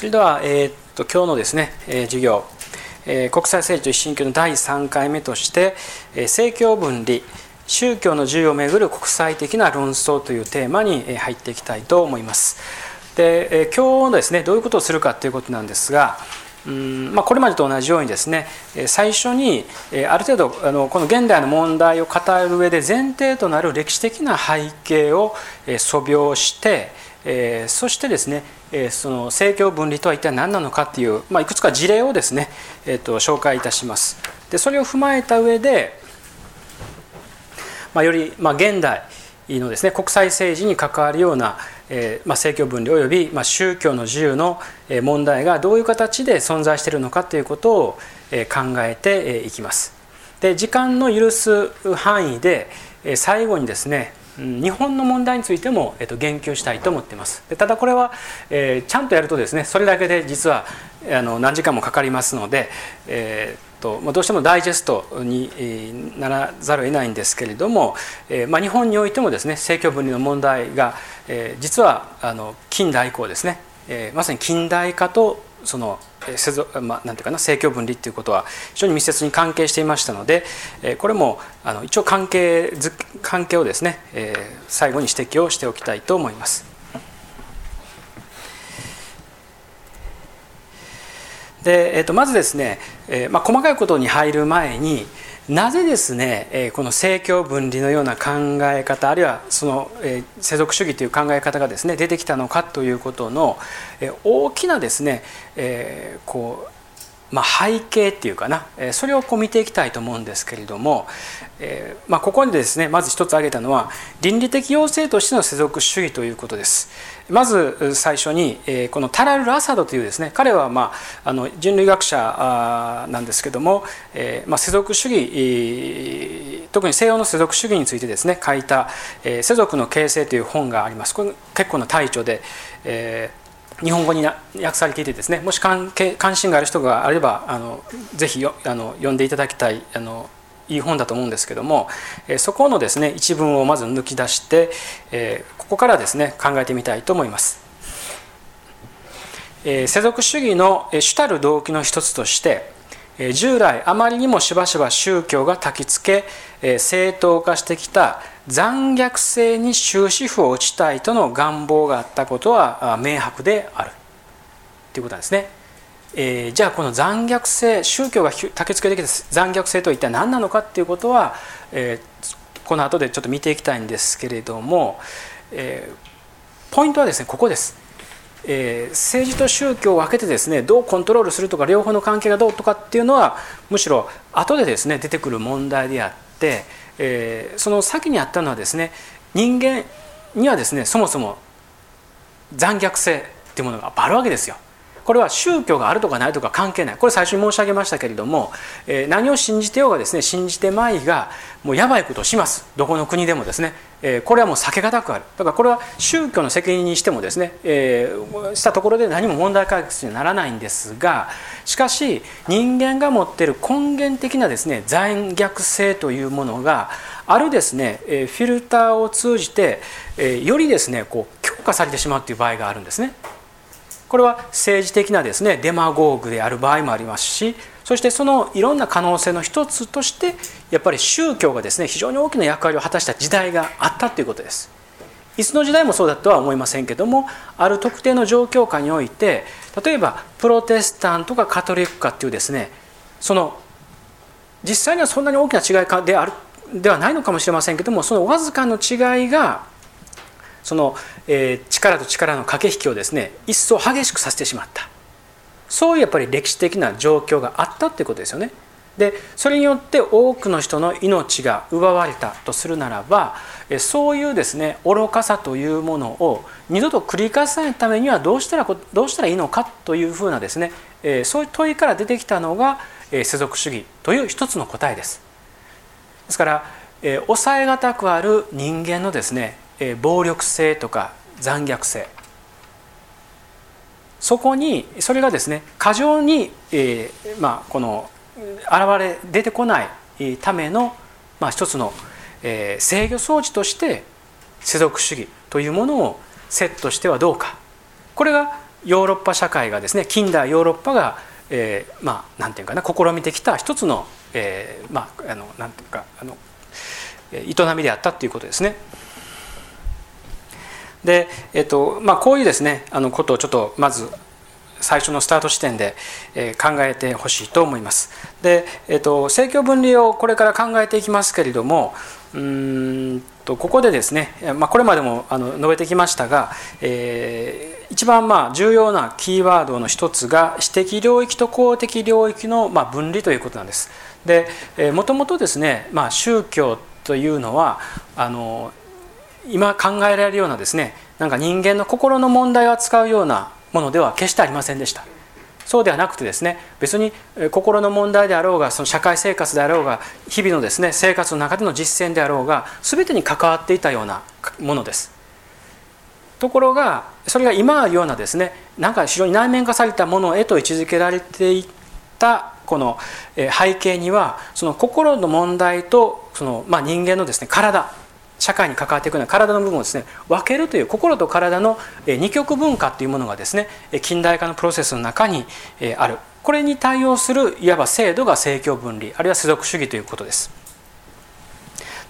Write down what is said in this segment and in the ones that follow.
それでは、えー、っと今日のですね、えー、授業、えー、国際政治と一神教の第3回目として、えー、政教分離宗教の自由をめぐる国際的な論争というテーマにえ入っていきたいと思います。で、えー、今日のですねどういうことをするかということなんですが、うんまあ、これまでと同じようにですね最初にある程度あのこの現代の問題を語る上で前提となる歴史的な背景を素描してえ、そしてですね、その政教分離とは一体何なのかっていう、まあ、いくつか事例をですね、えーと、紹介いたします。でそれを踏まえた上で、まあ、より、まあ、現代のですね国際政治に関わるような、えーまあ、政教分離および、まあ、宗教の自由の問題がどういう形で存在しているのかということを考えていきます。で時間の許す範囲で最後にですね日本の問題についても、えっと、言及したいと思っています。ただこれは、えー、ちゃんとやるとですねそれだけで実はあの何時間もかかりますので、えーとま、どうしてもダイジェストにならざるを得ないんですけれども、えま、日本においてもですね政教分離の問題が、え、実はあの近代以降ですね、え、まさに近代化とその世俗、まあ、なんていうかな政教分離っていうことは非常に密接に関係していましたのでこれもあの一応関係関係をですね最後に指摘をしておきたいと思います。でえー、とまずですね、えーまあ、細かいことに入る前になぜですね、えこの政教分離のような考え方あるいはその、え世俗主義という考え方がですね出てきたのかということの、え大きなですね、えこうまあ、背景っていうかなそれをこう見ていきたいと思うんですけれども、えーまあ、ここにですねまず一つ挙げたのは倫理的要請としての世俗主義ということです。まず最初にえこのタラル・アサドというですね彼はまああの人類学者なんですけども、えーまあ、世俗主義特に西洋の世俗主義についてですね書いた「え世俗の形成」という本があります。これ結構な大著で、えー日本語に訳されていてですねもし関係関心がある人があればあのぜひよあの読んでいただきたいあのいい本だと思うんですけども、えそこのですね一文をまず抜き出して、えここからですね考えてみたいと思います。え世俗主義の主たる動機の一つとして従来あまりにもしばしば宗教が焚きつけ正当化してきた残虐性に終止符を打ちたいとの願望があったことは明白であるということなんですね。えー、じゃあこの残虐性宗教が焚きつけてきた残虐性とは一体何なのかっていうことは、えー、この後でちょっと見ていきたいんですけれども、えー、ポイントはですねここです。えー、政治と宗教を分けてですねどうコントロールするとか両方の関係がどうとかっていうのはむしろ後でですね出てくる問題であって、えー、その先にあったのはですね人間にはですねそもそも残虐性っていうものがあるわけですよ。これは宗教があるとかないとか関係ない。これ最初に申し上げましたけれども、えー、何を信じてようがですね信じてまいがもうやばいことをします。どこの国でもですね、えー、これはもう避けがたくある。だからこれは宗教の責任にしてもですね、えー、したところで何も問題解決にはならないんですがしかし人間が持っている根源的なですね残虐性というものがあるですねえフィルターを通じてえよりですねこう強化されてしまうという場合があるんですね。これは政治的なですねデマゴーグである場合もありますしそしてそのいろんな可能性の一つとしてやっぱり宗教がですね非常に大きな役割を果たした時代があったということです。いつの時代もそうだとは思いませんけどもある特定の状況下において例えばプロテスタントかカトリックかっていうですねその実際にはそんなに大きな違いかであるではないのかもしれませんけどもそのわずかの違いがその、えー、力と力の駆け引きをですね一層激しくさせてしまったそういうやっぱり歴史的な状況があったっていうことですよね。でそれによって多くの人の命が奪われたとするならばそういうですね愚かさというものを二度と繰り返さないためにはどうしたらどうしたらいいのかというふうなですねそういう問いから出てきたのが世俗主義という一つの答えです。ですから抑えがたくある人間のですねえ暴力性とか残虐性そこにそれがですね過剰に、えー、まあ、この現れ出てこないための、まあ、一つの、えー、制御装置として世俗主義というものをセットしてはどうかこれがヨーロッパ社会がですね近代ヨーロッパが、えー、まあなんていうかな試みてきた一つの、えー、まああのなんていうかあの営みであったということですね。で、えっとまあ、こういうですねあのことをちょっとまず最初のスタート地点で、え考えてほしいと思います。で、えっと、政教分離をこれから考えていきますけれどもうんとここでですね、まあ、これまでもあの述べてきましたが、えー、一番まあ重要なキーワードの一つが私的領域と公的領域のまあ分離ということなんです。で、えー、もともとですね、まあ、宗教というのはあの今考えられるようなですねなんか人間の心の問題を扱うようなものでは決してありませんでした。そうではなくてですね別に心の問題であろうがその社会生活であろうが日々のですね生活の中での実践であろうが全てに関わっていたようなものです。ところがそれが今あるようなですねなんか非常に内面化されたものへと位置づけられていったこの背景にはその心の問題とその、まあ、人間のですね体社会に関わっていくような体の部分をですね分けるという心と体の二極文化というものがですね近代化のプロセスの中にあるこれに対応するいわば制度が政教分離あるいは世俗主義ということです。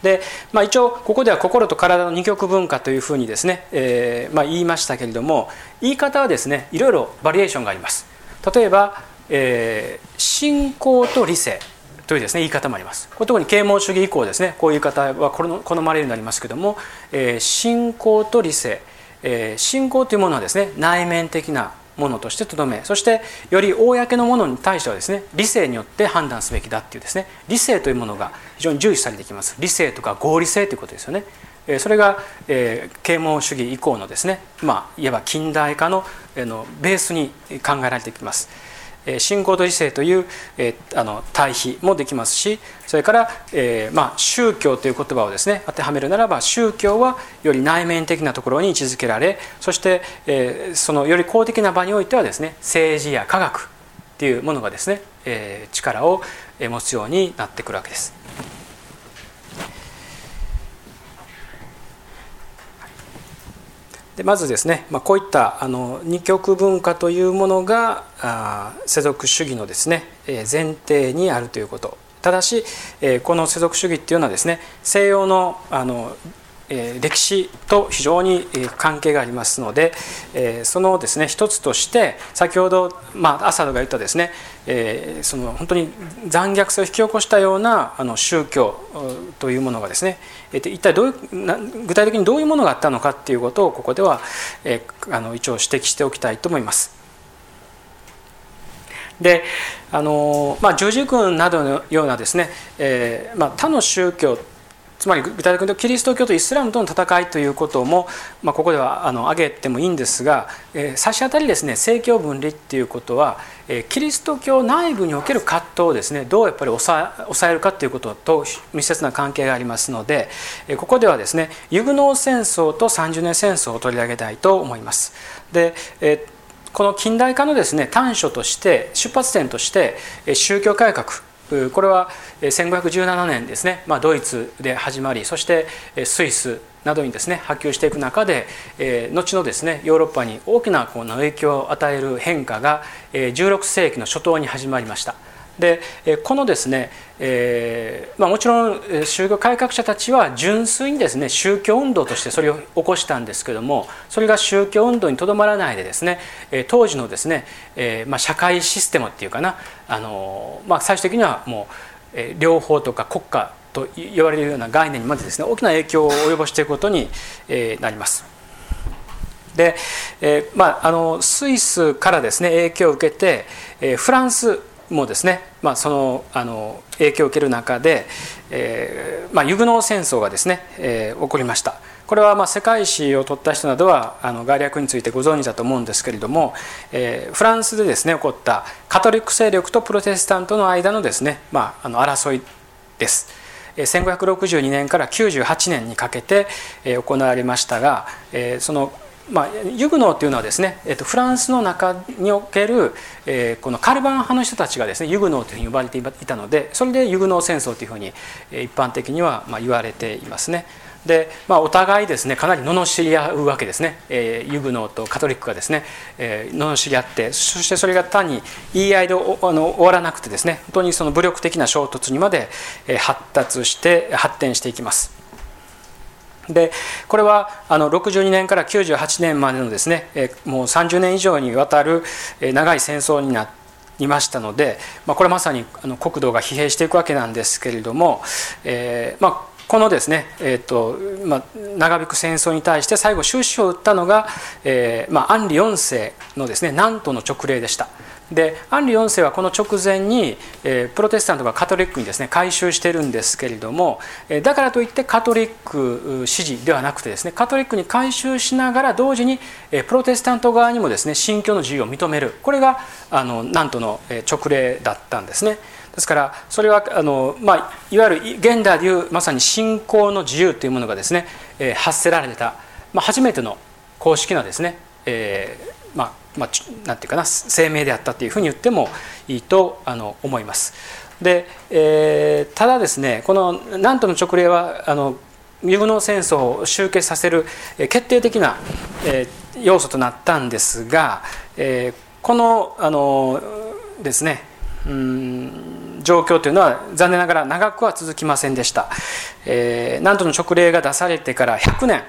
で、まあ、一応ここでは心と体の二極文化というふうにですね、えーまあ、言いましたけれども言い方はですねいろいろバリエーションがあります。例えば、えー、信仰と理性というですね言い方もあります。これ特に啓蒙主義以降ですねこういう言い方は好まれるようになりますけども、えー、信仰と理性、えー、信仰というものはですね内面的なものとしてとどめそしてより公のものに対してはですね理性によって判断すべきだっていうですね理性というものが非常に重視されてきます。理性とか合理性ということですよね。それが、えー、啓蒙主義以降のですね、まあ、いわば近代化の,、え、のベースに考えられてきます。信仰と理性という、えあの対比もできますしそれから、えまあ、宗教という言葉をですね当てはめるならば宗教はより内面的なところに位置づけられそして、えそのより公的な場においてはですね政治や科学っていうものがですね、え力を持つようになってくるわけです。でまずですね、まあ、こういったあの二極文化というものがあ世俗主義のですねえ前提にあるということ。ただしえこの世俗主義っていうのはですね西洋のあの歴史と非常に関係がありますのでそのですね一つとして先ほど、まあ、アサドが言ったですねその本当に残虐性を引き起こしたようなあの宗教というものがですね一体どういう具体的にどういうものがあったのかっていうことをここではあの一応指摘しておきたいと思います。であのまあ、十字軍などのようなですね、えーまあ、他の宗教つまり具体的にキリスト教とイスラムとの戦いということも、まあ、ここではあの挙げてもいいんですが、えー、差し当たりですね政教分離っていうことは、えー、キリスト教内部における葛藤をですねどうやっぱり抑えるかということと密接な関係がありますので、えー、ここではですねユグノー戦争と30年戦争を取り上げたいと思います。で、えー、この近代化のですね短所として出発点として宗教改革これは1517年ですね、まあ、ドイツで始まりそしてスイスなどにですね波及していく中で、えー、後のですねヨーロッパに大きなこの影響を与える変化が、16世紀の初頭に始まりました。でこのですね、えーまあ、もちろん宗教改革者たちは純粋にですね宗教運動としてそれを起こしたんですけどもそれが宗教運動にとどまらないでですね当時のですね、えーまあ、社会システムっていうかなあの、まあ、最終的にはもう、えー、両方とか国家と言われるような概念にまでですね大きな影響を及ぼしていくことに、なります。で、えーまあ、あのスイスからですね影響を受けて、えー、フランスもですね、まあ、そのあの影響を受ける中で、えーまあ、ユグノー戦争がですね、えー、起こりました。これはまあ世界史を取った人などはあの概略についてご存知だと思うんですけれども、えー、フランスでですね起こったカトリック勢力とプロテスタントの間のですね、まあ、あの争いです。1562年から98年にかけて行われましたがそのまあ、ユグノーというのはですね、えっと、フランスの中における、えー、このカルバン派の人たちがですねユグノーというふうに呼ばれていたのでそれでユグノー戦争というふうに一般的にはまあ言われていますね。で、まあ、お互いですねかなり罵り合うわけですね、えー、ユグノーとカトリックがですね、えー、罵り合ってそしてそれが単に言い合いであの終わらなくてですね本当にその武力的な衝突にまで発達して発展していきます。でこれはあの62年から98年までのですねもう30年以上にわたる長い戦争になりましたので、まあ、これまさにあの国土が疲弊していくわけなんですけれども、えーまあ、このですね、えーとまあ、長引く戦争に対して最後終止符を打ったのが、えーま、アンリ4世のですね南都の直令でした。でアンリ4世はこの直前に、えー、プロテスタントがカトリックにですね改宗してるんですけれども、えー、だからといってカトリック支持ではなくてですねカトリックに改宗しながら同時に、えー、プロテスタント側にもですね信教の自由を認めるこれがあの南都の直令だったんですね。ですからそれはあの、まあ、いわゆる現代でいうまさに信仰の自由というものがですね、えー、発せられた、まあ、初めての公式なですね、えー、まあ、なんていうかな声明であったというふうに言ってもいいとあの思います。で、えー、ただですねこの南都の直令はあのユグノ戦争を終結させる決定的な、えー、要素となったんですが、えー、このあのですねうん状況というのは残念ながら長くは続きませんでした、えー、南都の勅令が出されてから100年、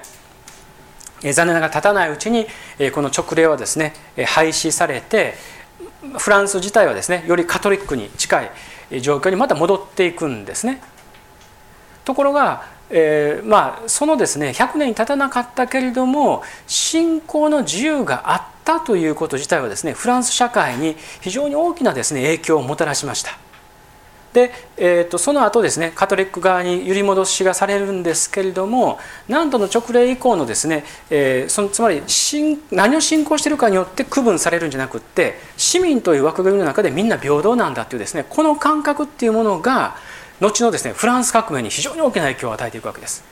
残念ながら経たないうちに、この勅令はですね廃止されてフランス自体はですねよりカトリックに近い状況にまた戻っていくんですねところがえー、まあそのですね100年に経たなかったけれども信仰の自由があったということ自体はですねフランス社会に非常に大きなですね影響をもたらしました。で、えーと、その後ですねカトリック側に揺り戻しがされるんですけれども南都の直令以降のですね、えー、そのつまり何を信仰しているかによって区分されるんじゃなくって市民という枠組みの中でみんな平等なんだっていうですねこの感覚っていうものが後のですねフランス革命に非常に大きな影響を与えていくわけです。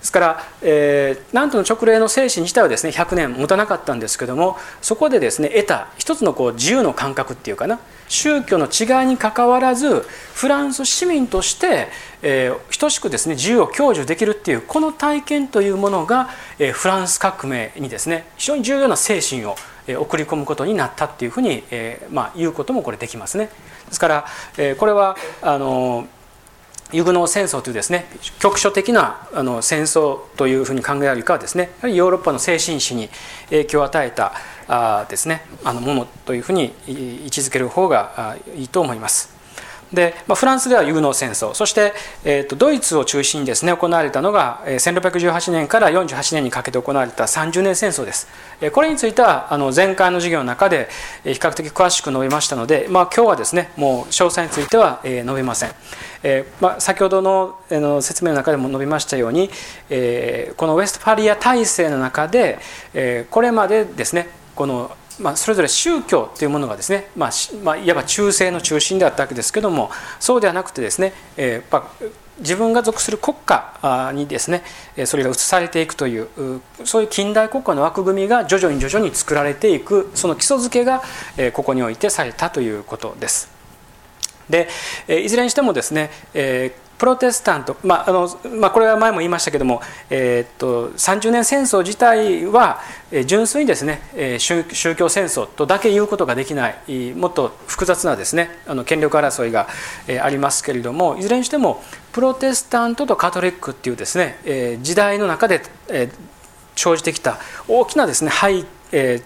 ですから、えー、南都の直令の精神自体はですね100年持たなかったんですけどもそこでですね得た一つのこう自由の感覚っていうかな宗教の違いにかかわらずフランス市民として、えー、等しくですね自由を享受できるっていうこの体験というものが、えー、フランス革命にですね非常に重要な精神を送り込むことになったっていうふうに、えーまあ、言うこともこれできますね。ですから、えー、これはあのユグノー戦争というですね局所的なあの戦争というふうに考えられるかはですねやはりヨーロッパの精神史に影響を与えたあですねあのものというふうに位置づける方がいいと思います。で、まあ、フランスではユグノー戦争。そして、えーと、ドイツを中心にですね行われたのが1618年から48年にかけて行われた30年戦争です。これについてはあの前回の授業の中で比較的詳しく述べましたので、まあ、今日はですねもう詳細については述べません、えー、まあ、先ほどのの説明の中でも述べましたように、えー、このウェストファリア体制の中で、えー、これまでですねこのまあ、それぞれ宗教というものがですね、まあまあ、いわば中世の中心であったわけですけどもそうではなくてですね、えー、自分が属する国家にですねそれが移されていくというそういう近代国家の枠組みが徐々に徐々に作られていくその基礎づけがここにおいてされたということです。でいずれにしてもですね、えープロテスタント、まああのまあ、これは前も言いましたけども、えー、っと30年戦争自体は純粋にですね宗教戦争とだけ言うことができないもっと複雑なですねあの権力争いがありますけれどもいずれにしてもプロテスタントとカトリックっていうですね時代の中で生じてきた大きなですね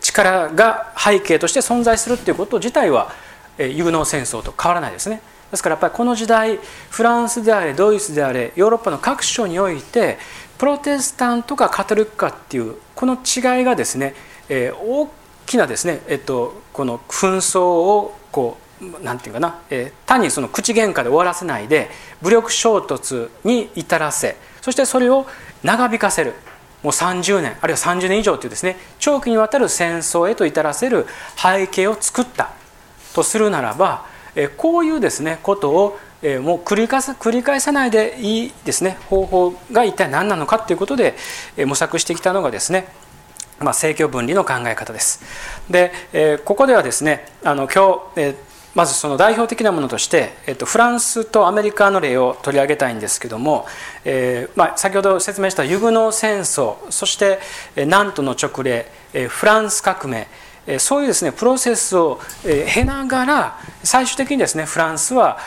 力が背景として存在するっていうこと自体はユグノー戦争と変わらないですね。ですからやっぱりこの時代フランスであれドイツであれヨーロッパの各所においてプロテスタントかカトリックかっていうこの違いがですね、えー、大きなですね、えっと、この紛争をこうなんていうかな、えー、単にその口喧嘩で終わらせないで武力衝突に至らせそしてそれを長引かせるもう30年あるいは30年以上というですね長期にわたる戦争へと至らせる背景を作ったとするならばこういうですねことをもう繰り返さ繰り返さないでいいですね方法が一体何なのかということで模索してきたのがですねまあ、政教分離の考え方です。で、えここではですねあの今日、えまずその代表的なものとして、えっと、フランスとアメリカの例を取り上げたいんですけども、えーまあ、先ほど説明したユグノー戦争そして南都の直令えフランス革命そういうですねプロセスを経ながら最終的にですねフランスは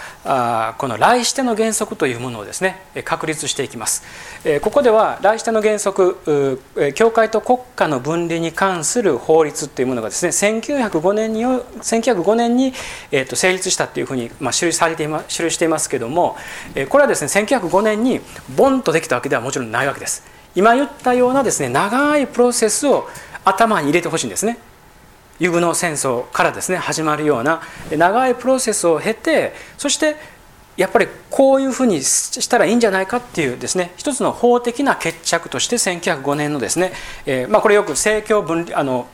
この来しての原則というものをですね確立していきます。ここでは来しての原則教会と国家の分離に関する法律というものがですね1905年に1905年に成立したというふうに記されていま記していますけどもこれはですね1905年にボンとできたわけではもちろんないわけです。今言ったようなですね長いプロセスを頭に入れてほしいんですね。ユグノ戦争からですね始まるような長いプロセスを経てそしてやっぱりこういうふうにしたらいいんじゃないかっていうですね一つの法的な決着として1905年のですね、えー、まあ、これよく政教分離あの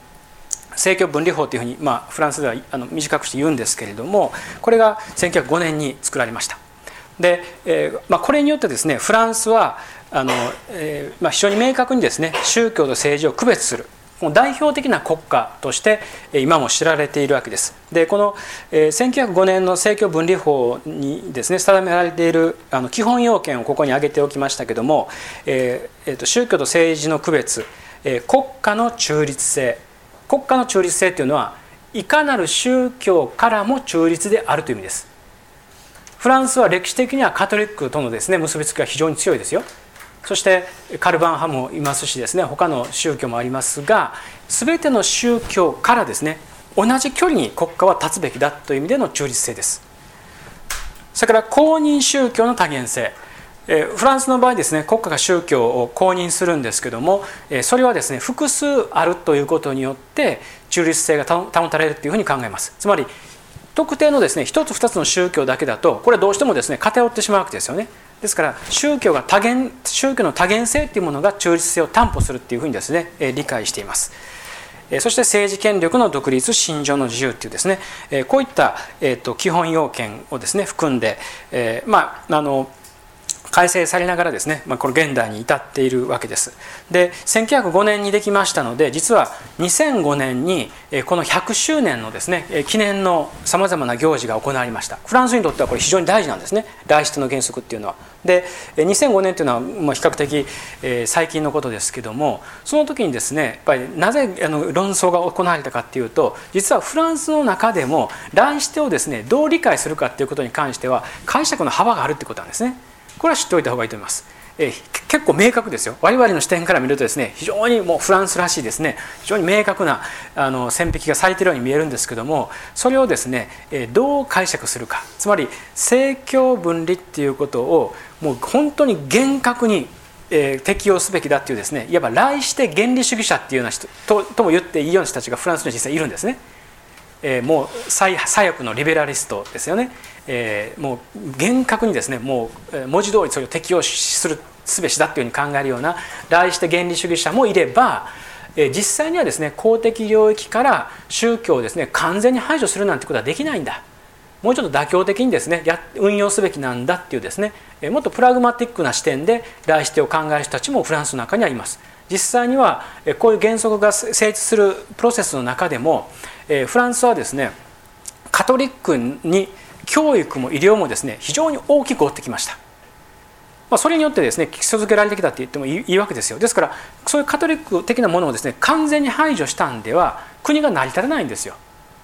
政教分離法というふうに、まあ、フランスではあの短くして言うんですけれどもこれが1905年に作られました。で、えーまあ、これによってですねフランスはあの、えーまあ、非常に明確にですね宗教と政治を区別する代表的な国家として今も知られているわけです。でこの1905年の政教分離法にですね定められているあの基本要件をここに挙げておきましたけども、えーえー、と宗教と政治の区別、え、国家の中立性国家の中立性というのはいかなる宗教からも中立であるという意味です。フランスは歴史的にはカトリックとのですね結びつきが非常に強いですよ。そしてカルバン派もいますしですね他の宗教もありますが全ての宗教からですね同じ距離に国家は立つべきだという意味での中立性です。それから公認宗教の多元性。フランスの場合ですね国家が宗教を公認するんですけどもそれはですね複数あるということによって中立性が保たれるというふうに考えます。つまり特定のですね一つ二つの宗教だけだとこれはどうしてもですね偏ってしまうわけですよね。ですから宗教が多元宗教の多元性というものが中立性を担保するっていうふうにですね理解しています。そして政治権力の独立、信条の自由っていうですね、こういった、基本要件をですね含んで、まああの改正されながらですね、まあ、この現代に至っているわけです。で1905年にできましたので実は2005年にこの100周年のですね記念のさまざまな行事が行われましたフランスにとってはこれ非常に大事なんですね来出の原則っていうのは。で2005年というのはま比較的最近のことですけどもその時にですねやっぱりなぜあの論争が行われたかっていうと実はフランスの中でも来出をですねどう理解するかっていうことに関しては解釈の幅があるってことなんですね。これは知っておいた方がいいと思います。え結構明確ですよ我々の視点から見るとですね非常にもうフランスらしいですね非常に明確なあの線引きがされているように見えるんですけどもそれをですね、えどう解釈するかつまり政教分離っていうことをもう本当に厳格にえ適用すべきだっていうですねいわば来して原理主義者っていうような人ととも言っていいような人たちがフランスに実際いるんですね。えー、もう最左翼のリベラリストですよね、えー、もう厳格にですねもう文字通りそれを適用するすべしだっていうふうに考えるような来して原理主義者もいれば実際にはですね公的領域から宗教をですね完全に排除するなんてことはできないんだ。もうちょっと妥協的にですね運用すべきなんだっていうですねもっとプラグマティックな視点で来してを考える人たちもフランスの中にはいます。実際にはこういう原則が成立するプロセスの中でもえフランスはですねカトリックに教育も医療もですね非常に大きく追ってきました。まあ、それによってですね基礎づけられてきたって言ってもいいわけですよ。ですからそういうカトリック的なものをですね完全に排除したんでは国が成り立たないんですよ。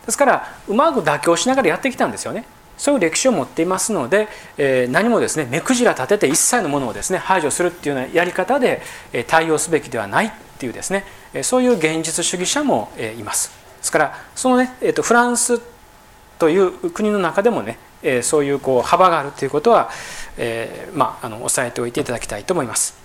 ですからうまく妥協しながらやってきたんですよね。そういう歴史を持っていますので、え、何もですね目くじら立てて一切のものをですね排除するっていうようなやり方で対応すべきではないっていうですねそういう現実主義者もいます。ですからそのね、えー、とフランスという国の中でもねそういうこう幅があるということは、えー、まあ、あの押さえておいていただきたいと思います。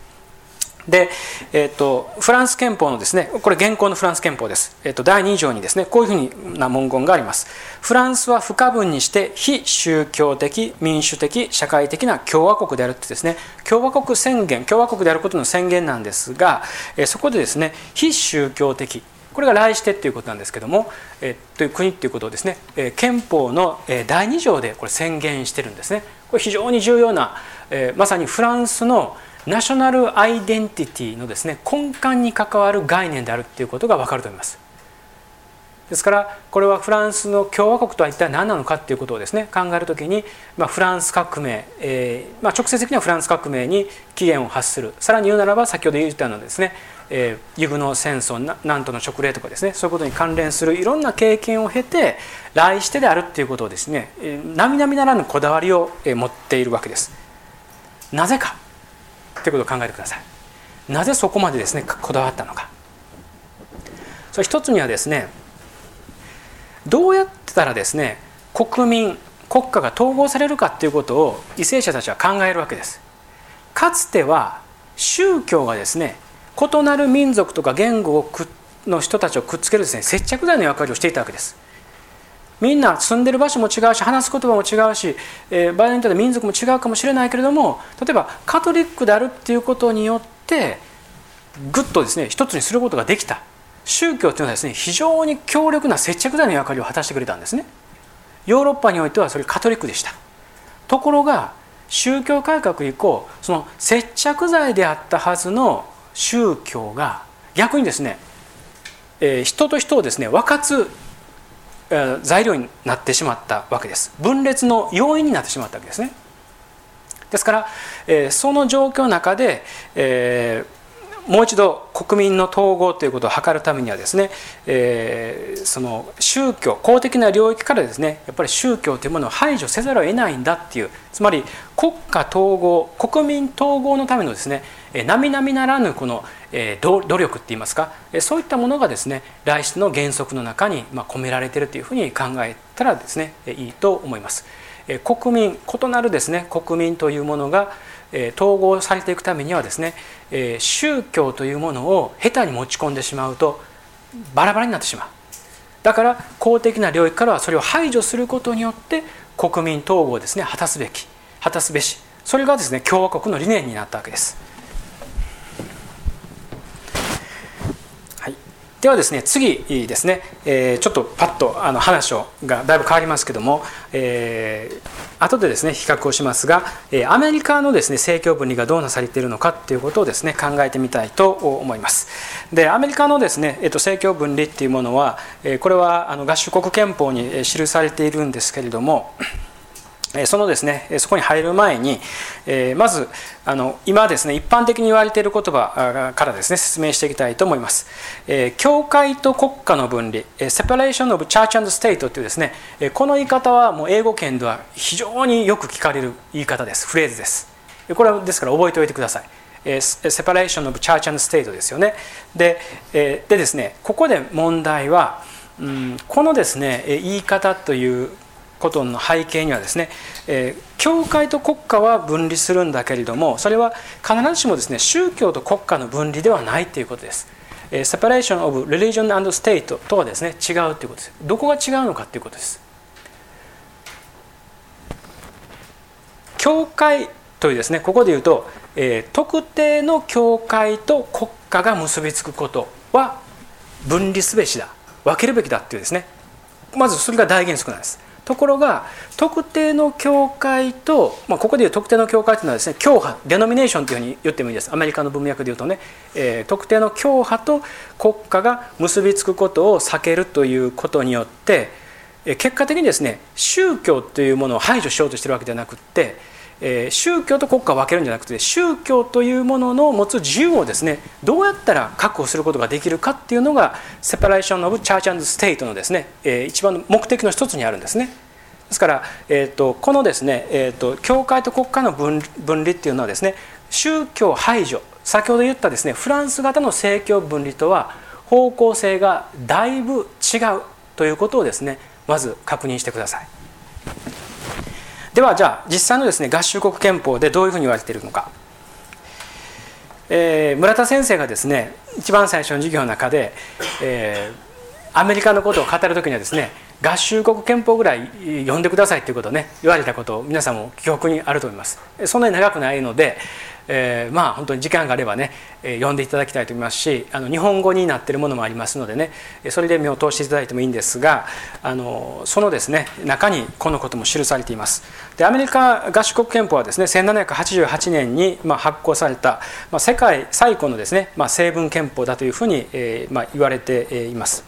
で、えーと、フランス憲法のですねこれ現行のフランス憲法です、えーと、第2条にですねこういうふうな文言がありますフランスは不可分にして非宗教的民主的社会的な共和国であるってですね共和国宣言共和国であることの宣言なんですが、えー、そこでですね非宗教的これが来してっていうことなんですけども、えー、という国っていうことをですね、えー、憲法の第2条でこれ宣言してるんですねこれ非常に重要な、えー、まさにフランスのナショナルアイデンティティのですね根幹に関わる概念であるっていうことが分かると思います。ですからこれはフランスの共和国とは一体何なのかっていうことをですね考える時に、まあ、フランス革命、えーまあ、直接的にはフランス革命に起源を発するさらに言うならば先ほど言ったようなですね、えー、ユグノ戦争南都の勅令とかですねそういうことに関連するいろんな経験を経て来してであるっていうことをですね並々ならぬこだわりを持っているわけです。なぜかということを考えてください。なぜそこまでですねこだわったのか。それ一つにはですねどうやってたらですね国民国家が統合されるかということを為政者たちは考えるわけです。かつては宗教がですね異なる民族とか言語をの人たちをくっつけるですね接着剤の役割をしていたわけです。みんな住んでる場所も違うし話す言葉も違うし、えー、場合によっては民族も違うかもしれないけれども例えばカトリックであるっていうことによってぐっとですね一つにすることができた。宗教というのはですね非常に強力な接着剤の役割を果たしてくれたんですね。ヨーロッパにおいてはそれカトリックでした。ところが宗教改革以降その接着剤であったはずの宗教が逆にですね、えー、人と人をですね分かつ、えー、材料になってしまったわけです。分裂の要因になってしまったわけですね。ですから、えー、その状況の中で、えー、もう一度国民の統合ということを図るためにはですね、えー、その宗教公的な領域からですねやっぱり宗教というものを排除せざるを得ないんだっていうつまり国家統合国民統合のためのですね並々ならぬこの努力っていいますかそういったものがですね来世の原則の中に込められているというふうに考えたらですねいいと思います。国民異なるですね国民というものが統合されていくためにはですね宗教というものを下手に持ち込んでしまうとバラバラになってしまうだから公的な領域からはそれを排除することによって国民統合をですね果たすべき果たすべしそれがですね共和国の理念になったわけです。ではですね次ですね、えー、ちょっとパッとあの話をがだいぶ変わりますけども、えー、後でですね比較をしますが、え、アメリカのですね政教分離がどうなされているのかっていうことをですね考えてみたいと思います。でアメリカのですね、えー、と政教分離っていうものは、え、これはあの合衆国憲法に記されているんですけれどもそのですねそこに入る前にまずあの今ですね一般的に言われている言葉からですね説明していきたいと思います。教会と国家の分離 Separation of Church and State というですねこの言い方はもう英語圏では非常によく聞かれる言い方です。フレーズです。これはですから覚えておいてください。セパレーションオブチャーチ and State ですよね。ででですねここで問題は、うん、このですね言い方ということの背景にはですね、えー、教会と国家は分離するんだけれどもそれは必ずしもですね宗教と国家の分離ではないということです。えー、セパレーションオブリリジョン and state とはですね違うということです。どこが違うのかということです。教会というですねここで言うと、えー、特定の教会と国家が結びつくことは分離すべしだ分けるべきだっていうですねまずそれが大原則なんです。ところが特定の教会と、まあ、ここでいう特定の教会というのはですね教派デノミネーションというふうに言ってもいいです。アメリカの文脈で言うとね、えー、特定の教派と国家が結びつくことを避けるということによって結果的にですね宗教というものを排除しようとしてるわけではなくって宗教と国家を分けるんじゃなくて宗教というものの持つ自由をですねどうやったら確保することができるかっていうのが separation of church and state のですね、一番の目的の一つにあるんですね。ですから、えーと、このですね、えーと、教会と国家の分分離っていうのはですね宗教排除先ほど言ったですねフランス型の政教分離とは方向性がだいぶ違うということをですねまず確認してください。ではじゃあ実際のですね合衆国憲法でどういうふうに言われているのか、えー、村田先生がですね一番最初の授業の中で、えー、アメリカのことを語る時にはですね合衆国憲法ぐらい読んでくださいということをね言われたことを皆さんも記憶にあると思います。そんなに長くないので、えー、まあ本当に時間があればね、えー、読んでいただきたいと思いますしあの日本語になっているものもありますのでねそれで目を通していただいてもいいんですがあのそのですね中にこのことも記されています。でアメリカ合衆国憲法はですね1788年に、まあ、発行された、まあ、世界最古のですね、まあ、成文憲法だというふうに、えーまあ、言われています。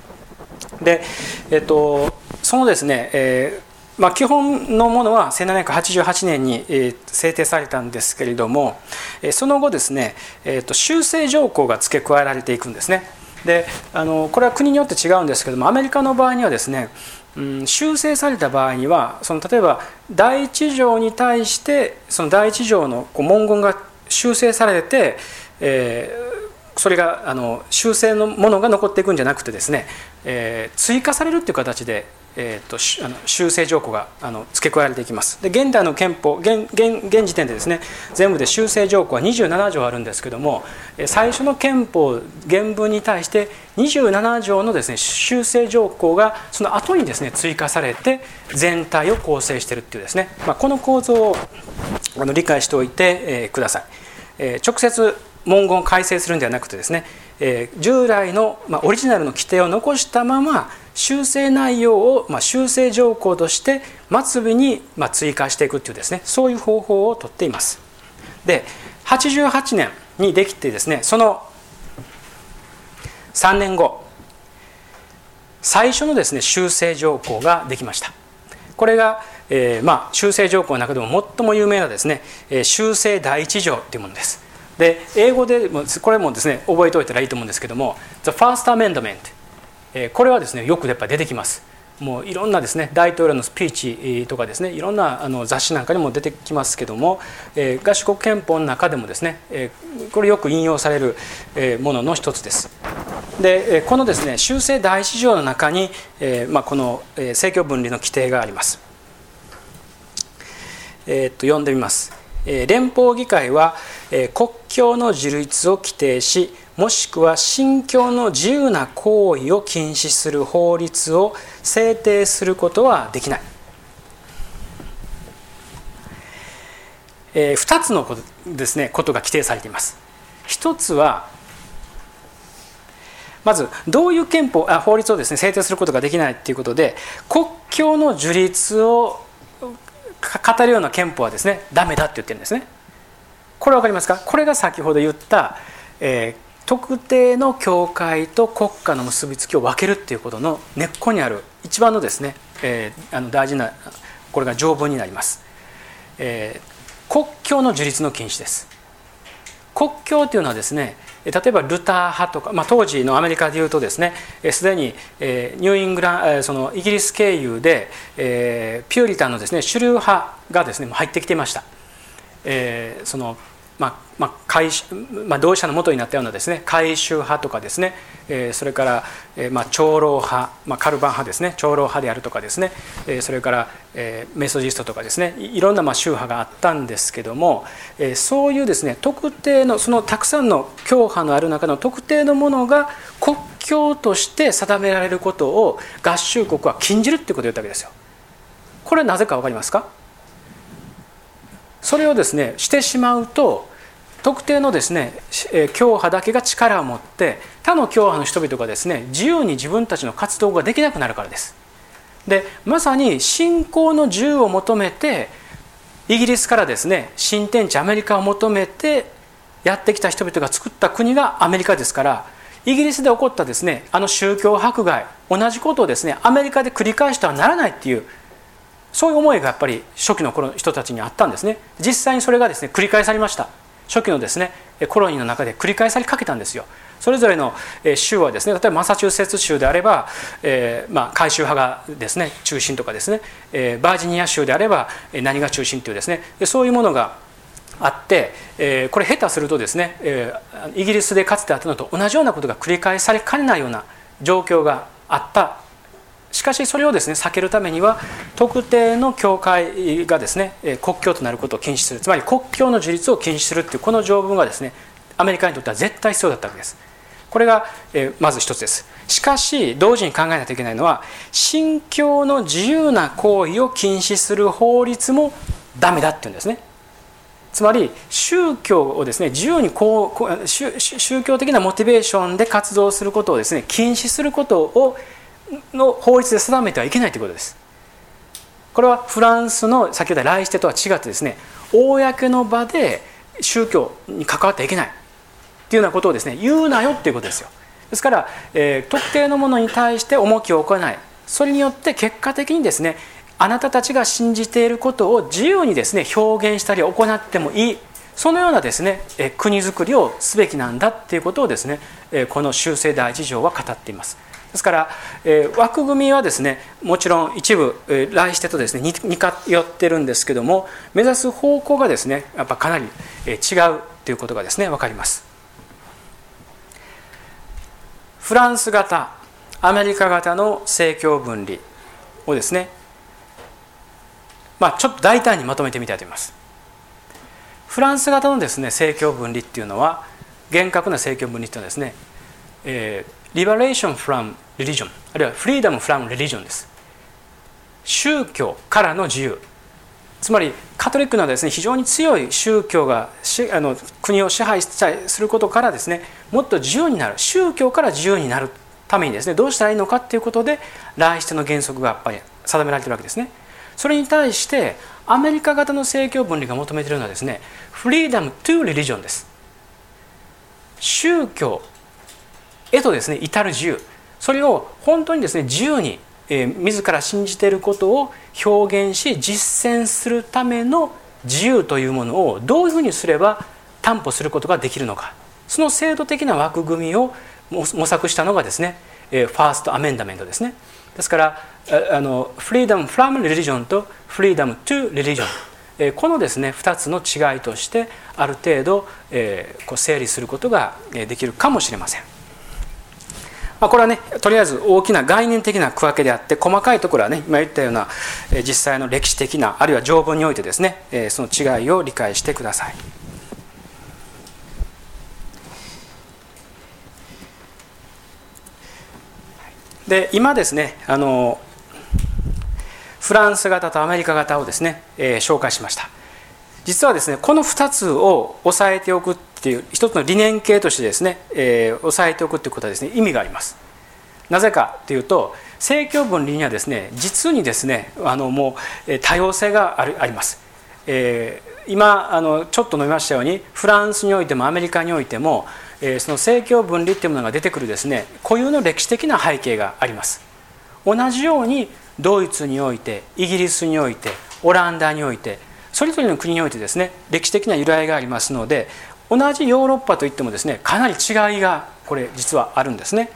で、えっと、そのですね、えーまあ、基本のものは1788年に、え制定されたんですけれども、えその後ですね、えー、と修正条項が付け加えられていくんですね。であのこれは国によって違うんですけどもアメリカの場合にはですね、うん、修正された場合にはその例えば第一条に対してその第一条のこう文言が修正されて、えー、それがあの修正のものが残っていくんじゃなくてですね、えー、追加されるっていう形でえーと、あの修正条項があの付け加えられていきます。で現代の憲法現時点でですね全部で修正条項は27条あるんですけども最初の憲法原文に対して27条のですね修正条項がその後にですね追加されて全体を構成しているっていうですね、まあ、この構造をあの理解しておいて、え、ください、え、直接文言を改正するんではなくてですね、えー、従来の、まあ、オリジナルの規定を残したまま修正内容を、まあ、修正条項として末尾に、まあ、追加していくっていうですねそういう方法をとっています。で88年にできてですねその3年後最初のですね修正条項ができました。これが、えー、まあ、修正条項の中でも最も有名なですね、えー、修正第一条というものです。で英語でもこれもですね覚えておいたらいいと思うんですけども「The First Amendment」これはですねよくやっぱ出てきますもういろんなですね大統領のスピーチとかですねいろんなあの雑誌なんかにも出てきますけども、えー、合衆国憲法の中でもですね、えー、これよく引用される、えー、ものの一つです。でこのですね修正第一条の中に、えーまあ、この、え、政教分離の規定があります。えー、っと読んでみます。えー、連邦議会は、えー、国境の自立を規定しもしくは信教の自由な行為を禁止する法律を制定することはできない。えー、2つのことですねことが規定されています。一つはまずどういう憲法あ法律をですね制定することができないということで国境の樹立を語るような憲法はですねダメだって言ってるんですね。これ分かりますか？これが先ほど言った、えー、特定の教会と国家の結びつきを分けるっていうことの根っこにある一番のですね、えー、あの大事なこれが条文になります、えー、国境の樹立の禁止です。国境というのはですね例えばルター派とか、まあ、当時のアメリカでいうとですねすでに、えー、ニューイングランそのイギリス経由で、えー、ピューリタンのですね主流派がですね入ってきていました、えー、そのまあまあ回まあ、同志社の元になったようなですね回収派とかですね、え、それから、えまあ、長老派、まあ、カルバン派ですね長老派であるとかですね、え、それから、え、メソジストとかですねいろんなまあ宗派があったんですけども、え、そういうですね特定のそのたくさんの教派のある中の特定のものが国境として定められることを合衆国は禁じるってことを言ったわけですよ。これはなぜか分かりますか？それをですねしてしまうと特定のですね教派だけが力を持って他の教派の人々がですね自由に自分たちの活動ができなくなるからです。でまさに信仰の自由を求めてイギリスからですね新天地アメリカを求めてやってきた人々が作った国がアメリカですからイギリスで起こったですねあの宗教迫害同じことをですねアメリカで繰り返してはならないっていうそういう思いがやっぱり初期の頃の人たちにあったんですね。実際にそれがですね繰り返されました。初期のですねコロニーの中で繰り返されかけたんですよ。それぞれの州はですね例えばマサチューセッツ州であれば、えー、まあ、回収派がですね中心とかですね、えー、バージニア州であれば何が中心というですねそういうものがあって、えー、これ下手するとですね、えイギリスでかつてあったのと同じようなことが繰り返されかねないような状況があったしかしそれをですね避けるためには特定の教会がですね国境となることを禁止する。つまり国境の樹立を禁止するっていうこの条文がですねアメリカにとっては絶対必要だったわけです。これがまず一つです。しかし同時に考えないといけないのは信教の自由な行為を禁止する法律もダメだっていうんですね。つまり宗教をですね自由にこう宗教的なモチベーションで活動することをですね禁止することをの法律で定めてはいけないということです。これはフランスの先ほど来してとは違ってですね公の場で宗教に関わってはいけないっていうようなことをですね言うなよっていうことですよ。ですから、えー、特定のものに対して重きを置かないそれによって結果的にですねあなたたちが信じていることを自由にですね表現したり行ってもいいそのようなですねえ国づくりをすべきなんだっていうことをですねえこの修正第一条は語っています。ですから、えー、枠組みはですねもちろん一部、えー、来してとですね似通ってるんですけども目指す方向がですねやっぱかなり、えー、違うということがですね分かります。フランス型アメリカ型の政教分離をですねまあちょっと大胆にまとめてみたいと思います。フランス型のですね政教分離っていうのは厳格な政教分離っていうのはですね、えー、liberation from religion あるいは freedom from religion です。宗教からの自由。つまりカトリックのですね非常に強い宗教があの国を支配したりすることからですねもっと自由になる。宗教から自由になるためにですねどうしたらいいのかっていうことで来世の原則がやっぱり定められてるわけですね。それに対してアメリカ型の政教分離が求めているのはですねフリーダム・トゥ・リリジョンです。宗教へとですね至る自由。それを本当にですね自由に、えー、自ら信じていることを表現し実践するための自由というものをどういうふうにすれば担保することができるのか。その制度的な枠組みを模索したのがですね、えー、ファーストアメンダメントですね。ですからあのフリーダム・フラム・リリジョンとフリーダム・トゥ・リリジョンこのですね2つの違いとしてある程度、えー、こう整理することができるかもしれません。まあ、これはねとりあえず大きな概念的な区分けであって細かいところはね今言ったような実際の歴史的なあるいは条文においてですねその違いを理解してください。で今ですねあのフランス型とアメリカ型をですね、えー、紹介しました実はですねこの2つを押さえておくっていう一つの理念形としてですね、えー、押さえておくっていうことはですね意味があります。なぜかというと政教分離にはですね実にですねあのもう多様性があるあります、えー、今あのちょっと述べましたようにフランスにおいてもアメリカにおいても、えー、その政教分離っていうものが出てくるですね固有の歴史的な背景があります。同じようにドイツにおいてイギリスにおいてオランダにおいてそれぞれの国においてですね歴史的な由来がありますので同じヨーロッパといってもですねかなり違いがこれ実はあるんですね。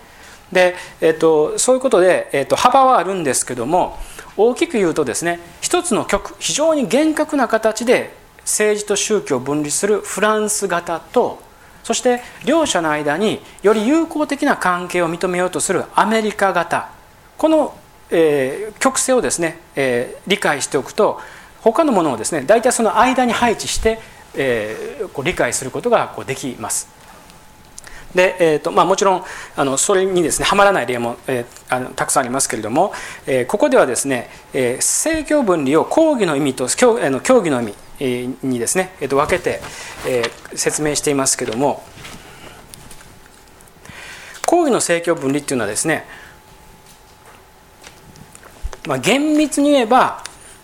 で、えーと、そういうことで、えーと、幅はあるんですけども大きく言うとですね一つの極非常に厳格な形で政治と宗教を分離するフランス型とそして両者の間により友好的な関係を認めようとするアメリカ型この、えー、曲線をですね、えー、理解しておくと他のものをですね大体その間に配置して、えー、こう理解することがこうできます。でえーとまあ、もちろんあのそれにですねはまらない例も、えー、あのたくさんありますけれども、えー、ここではですね、えー、政教分離を講義の意味と教あの教義の意味、えー、にですね、えー、と分けて、えー、説明していますけれども講義の政教分離っていうのはですね、まあ、厳密に言えば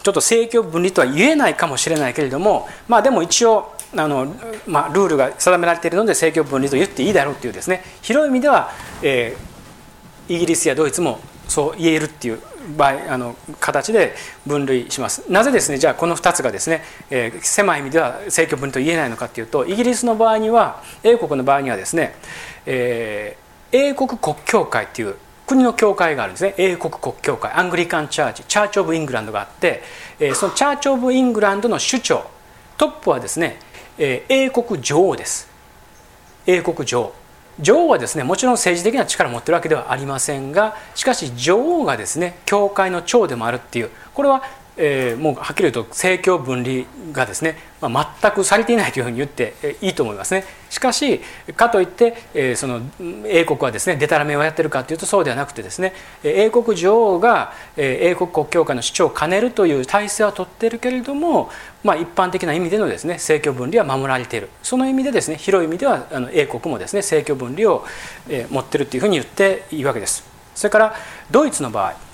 ちょっと政教分離とは言えないかもしれないけれどもまあでも一応あの、まあ、ルールが定められているので政教分離と言っていいだろうというですね。広い意味では、えー、イギリスやドイツもそう言えるっていう場合あの形で分類します。なぜですね？じゃあこの2つがですね、えー、狭い意味では政教分離と言えないのかっていうとイギリスの場合には英国の場合にはですね、えー、英国国教会っていう国の教会があるんですね。英国国教会。アングリカン・チャーチ。チャーチ・オブ・イングランドがあって、えー、そのチャーチ・オブ・イングランドの首長トップはですね、えー、英国女王です。英国女王。女王はですねもちろん政治的な力を持ってるわけではありませんがしかし女王がですね教会の長でもあるっていうこれはえー、もうはっきり言うと政教分離がですね、まあ、全くされていないというふうに言っていいと思いますね。しかしかといって、えー、その英国はですねでたらめをやってるかというとそうではなくてですね英国女王が英国国教会の主張を兼ねるという体制は取っているけれども、まあ、一般的な意味でのですね政教分離は守られているその意味でですね広い意味ではあの英国もですね政教分離を、持ってるというふうに言っていいわけです。それからドイツの場合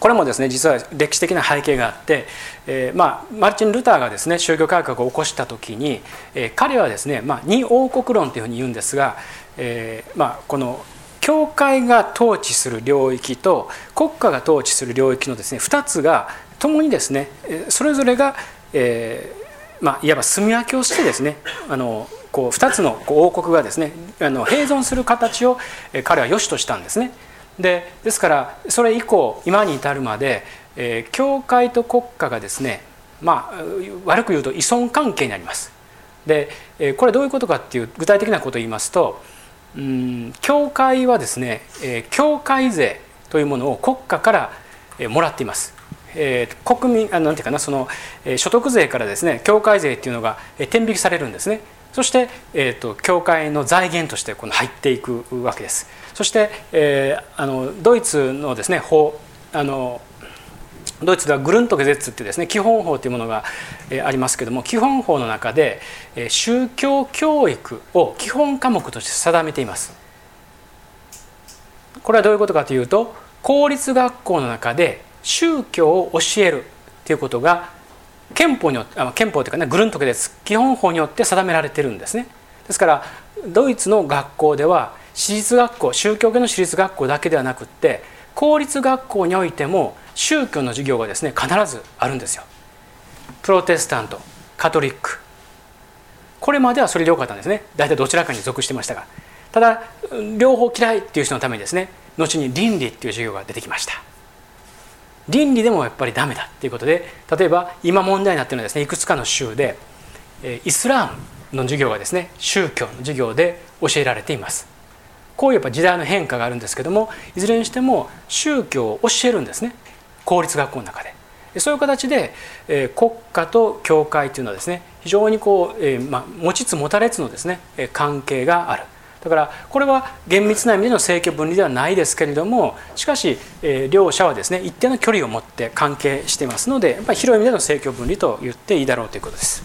これもですね実は歴史的な背景があって、えー、まあ、マルチン・ルターがですね宗教改革を起こした時に、えー、彼はですね、まあ、二王国論というふうに言うんですが、えー、まあ、この教会が統治する領域と国家が統治する領域のですね2つが共にですねそれぞれが、えーまあ、いわば住み分けをしてですねあのこう2つの王国がですねあの併存する形を彼は良しとしたんですね。でですからそれ以降今に至るまで、えー、教会と国家がですねまあ悪く言うと依存関係になります。でこれどういうことかっていう具体的なことを言いますとうん教会はですね教会税というものを国家からもらっています。えー、国民あなんていうかなその所得税からですね教会税っていうのが天引きされるんですねそして、えーと、教会の財源としてこの入っていくわけです。そして、えー、あのドイツのですね法あのドイツではグルントゲゼッツっていうですね基本法というものがありますけども基本法の中で宗教教育を基本科目として定めています。これはどういうことかというと公立学校の中で宗教を教えるということが憲法によって憲法というかねグルントゲゼッツ基本法によって定められてるんですね。ですからドイツの学校では私立学校宗教系の私立学校だけではなくって公立学校においても宗教の授業がですね必ずあるんですよ。プロテスタントカトリック。これまではそれでよかったんですね。大体どちらかに属してましたが。ただ両方嫌いっていう人のためにですね後に倫理っていう授業が出てきました。倫理でもやっぱりダメだっていうことで例えば今問題になってるのはですねいくつかの州でイスラームの授業がですね宗教の授業で教えられています。こういうやっぱ時代の変化があるんですけどもいずれにしても宗教を教えるんですね。公立学校の中で。そういう形で、えー、国家と教会というのはですね非常にこう、えーまあ、持ちつ持たれつのですね関係がある。だからこれは厳密な意味での政教分離ではないですけれどもしかし、えー、両者はですね一定の距離を持って関係してますのでやっぱり広い意味での政教分離と言っていいだろうということです。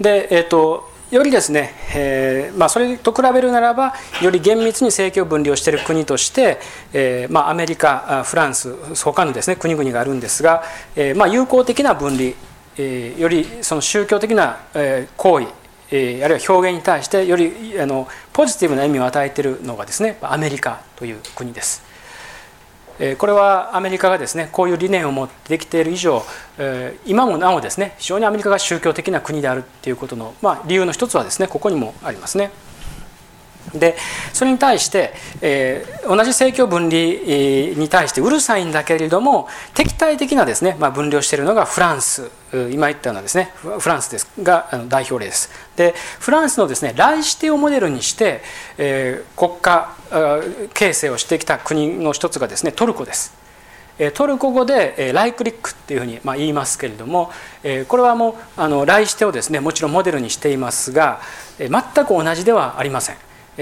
で、えーとよりですね、えーまあ、それと比べるならばより厳密に政教分離をしている国として、えーまあ、アメリカフランス他のです、ね、国々があるんですが、えーまあ、友好的な分離、えー、よりその宗教的な、えー、行為え、あるいは表現に対してよりあのポジティブな意味を与えているのがですねアメリカという国です。これはアメリカがですねこういう理念を持ってできている以上今もなおですね非常にアメリカが宗教的な国であるっていうことの、まあ、理由の一つはですねここにもありますね。でそれに対して、えー、同じ政教分離に対してうるさいんだけれども敵対的なですね、まあ、分離をしているのがフランス。今言ったようなですねフランスです。が代表例です。でフランスのですね来指定をモデルにして、えー、国家形成をしてきた国の一つがですねトルコです。トルコ語でライクリックっていうふうに言いますけれどもこれはもうあの来指定をですねもちろんモデルにしていますが全く同じではありません。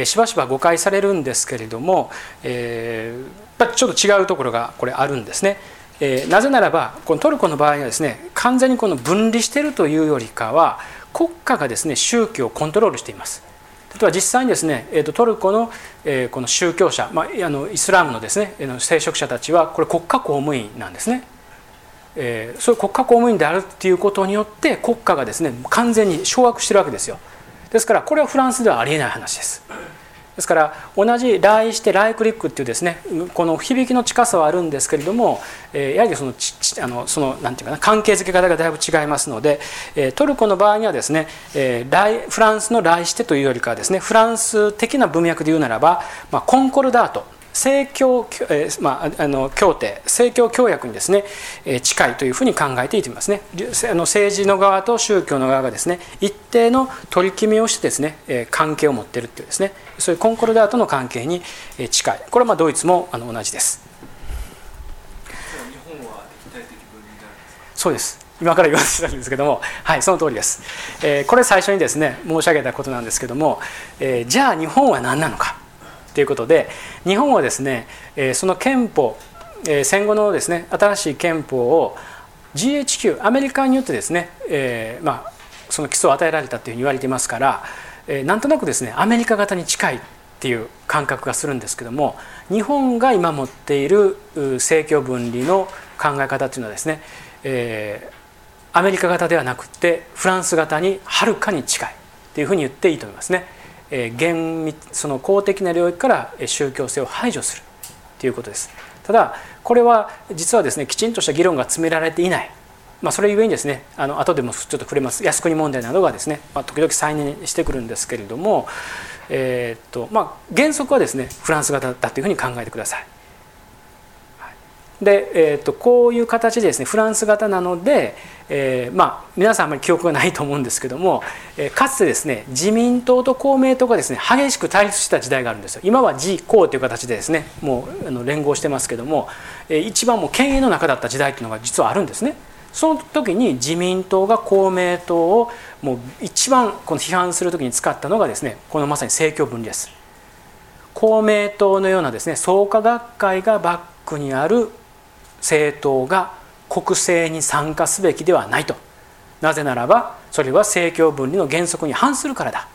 しばしば誤解されるんですけれども、えー、ちょっと違うところがこれあるんですね。えー、なぜならばこのトルコの場合はですね完全にこの分離しているというよりかは国家がですね宗教をコントロールしています。例えば実際にですね、えー、とトルコの,、えー、この宗教者、まあ、あのイスラムのですね聖職者たちはこれ国家公務員なんですね。えー、そういう国家公務員であるっていうことによって国家がですね完全に掌握してるわけですよ。ですからこれはフランスではありえない話です。ですから同じ来して来クリックっていうですねこの響きの近さはあるんですけれども、えやはりそのあのそのなんていうかな関係づけ方がだいぶ違いますので、えトルコの場合にはですね、え来フランスの来してというよりかはですねフランス的な文脈で言うならば、まあ、コンコルダート政教、えーまあ、あの協定政教協約にですね、えー、近いというふうに考えていいと思いますねあの政治の側と宗教の側がですね一定の取り決めをしてですね、えー、関係を持っているっていうですね。そういうコンコルダートの関係に近い。これはまあドイツもあの同じです。そうです。今から言わせたんですけどもはいその通りです、えー、これ最初にですね申し上げたことなんですけども、えー、じゃあ日本は何なのか？ということで日本はですねその憲法戦後のですね新しい憲法を GHQ アメリカによってですね、えー、まあ、その基礎を与えられたというふうに言われていますから、えー、なんとなくですねアメリカ型に近いっていう感覚がするんですけども日本が今持っている政教分離の考え方というのはですね、えー、アメリカ型ではなくてフランス型にはるかに近いっていうふうに言っていいと思いますね。厳密その公的な領域から宗教性を排除するということです。ただこれは実はですねきちんとした議論が詰められていない。まあ、それゆえにですねあの後でもちょっと触れます靖国問題などがですね、まあ、時々再燃してくるんですけれども、えー、っとまあ、原則はですねフランス型だというふうに考えてください。で、えー、とこういう形でですねフランス型なので、えー、まあ皆さんあまり記憶がないと思うんですけども、えー、かつてですね自民党と公明党がですね激しく対立した時代があるんですよ今は自公という形でですねもうあの連合してますけども、えー、一番もう権威の中だった時代っていうのが実はあるんですね。その時に自民党が公明党をもう一番この批判する時に使ったのがですねこのまさに政教分離です。公明党のようなですね創価学会がバックにある政党が国政に参加すべきではないと。なぜならばそれは政教分離の原則に反するからだ。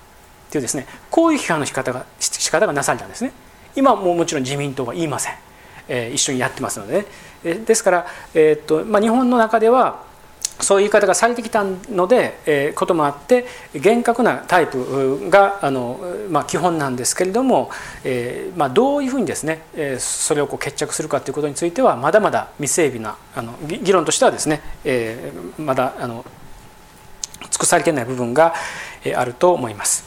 というですねこういう批判の仕方が仕方がなされたんですね。今ももちろん自民党は言いません、えー、一緒にやってますので、ね、えですから、えー、っとまあ、日本の中ではそういう言い方がされてきたので、えー、こともあって厳格なタイプがあの、まあ、基本なんですけれども、えーまあ、どういうふうにですね、えー、それをこう決着するかということについてはまだまだ未整備なあの議論としてはですね、えー、まだあの尽くされていない部分があると思います。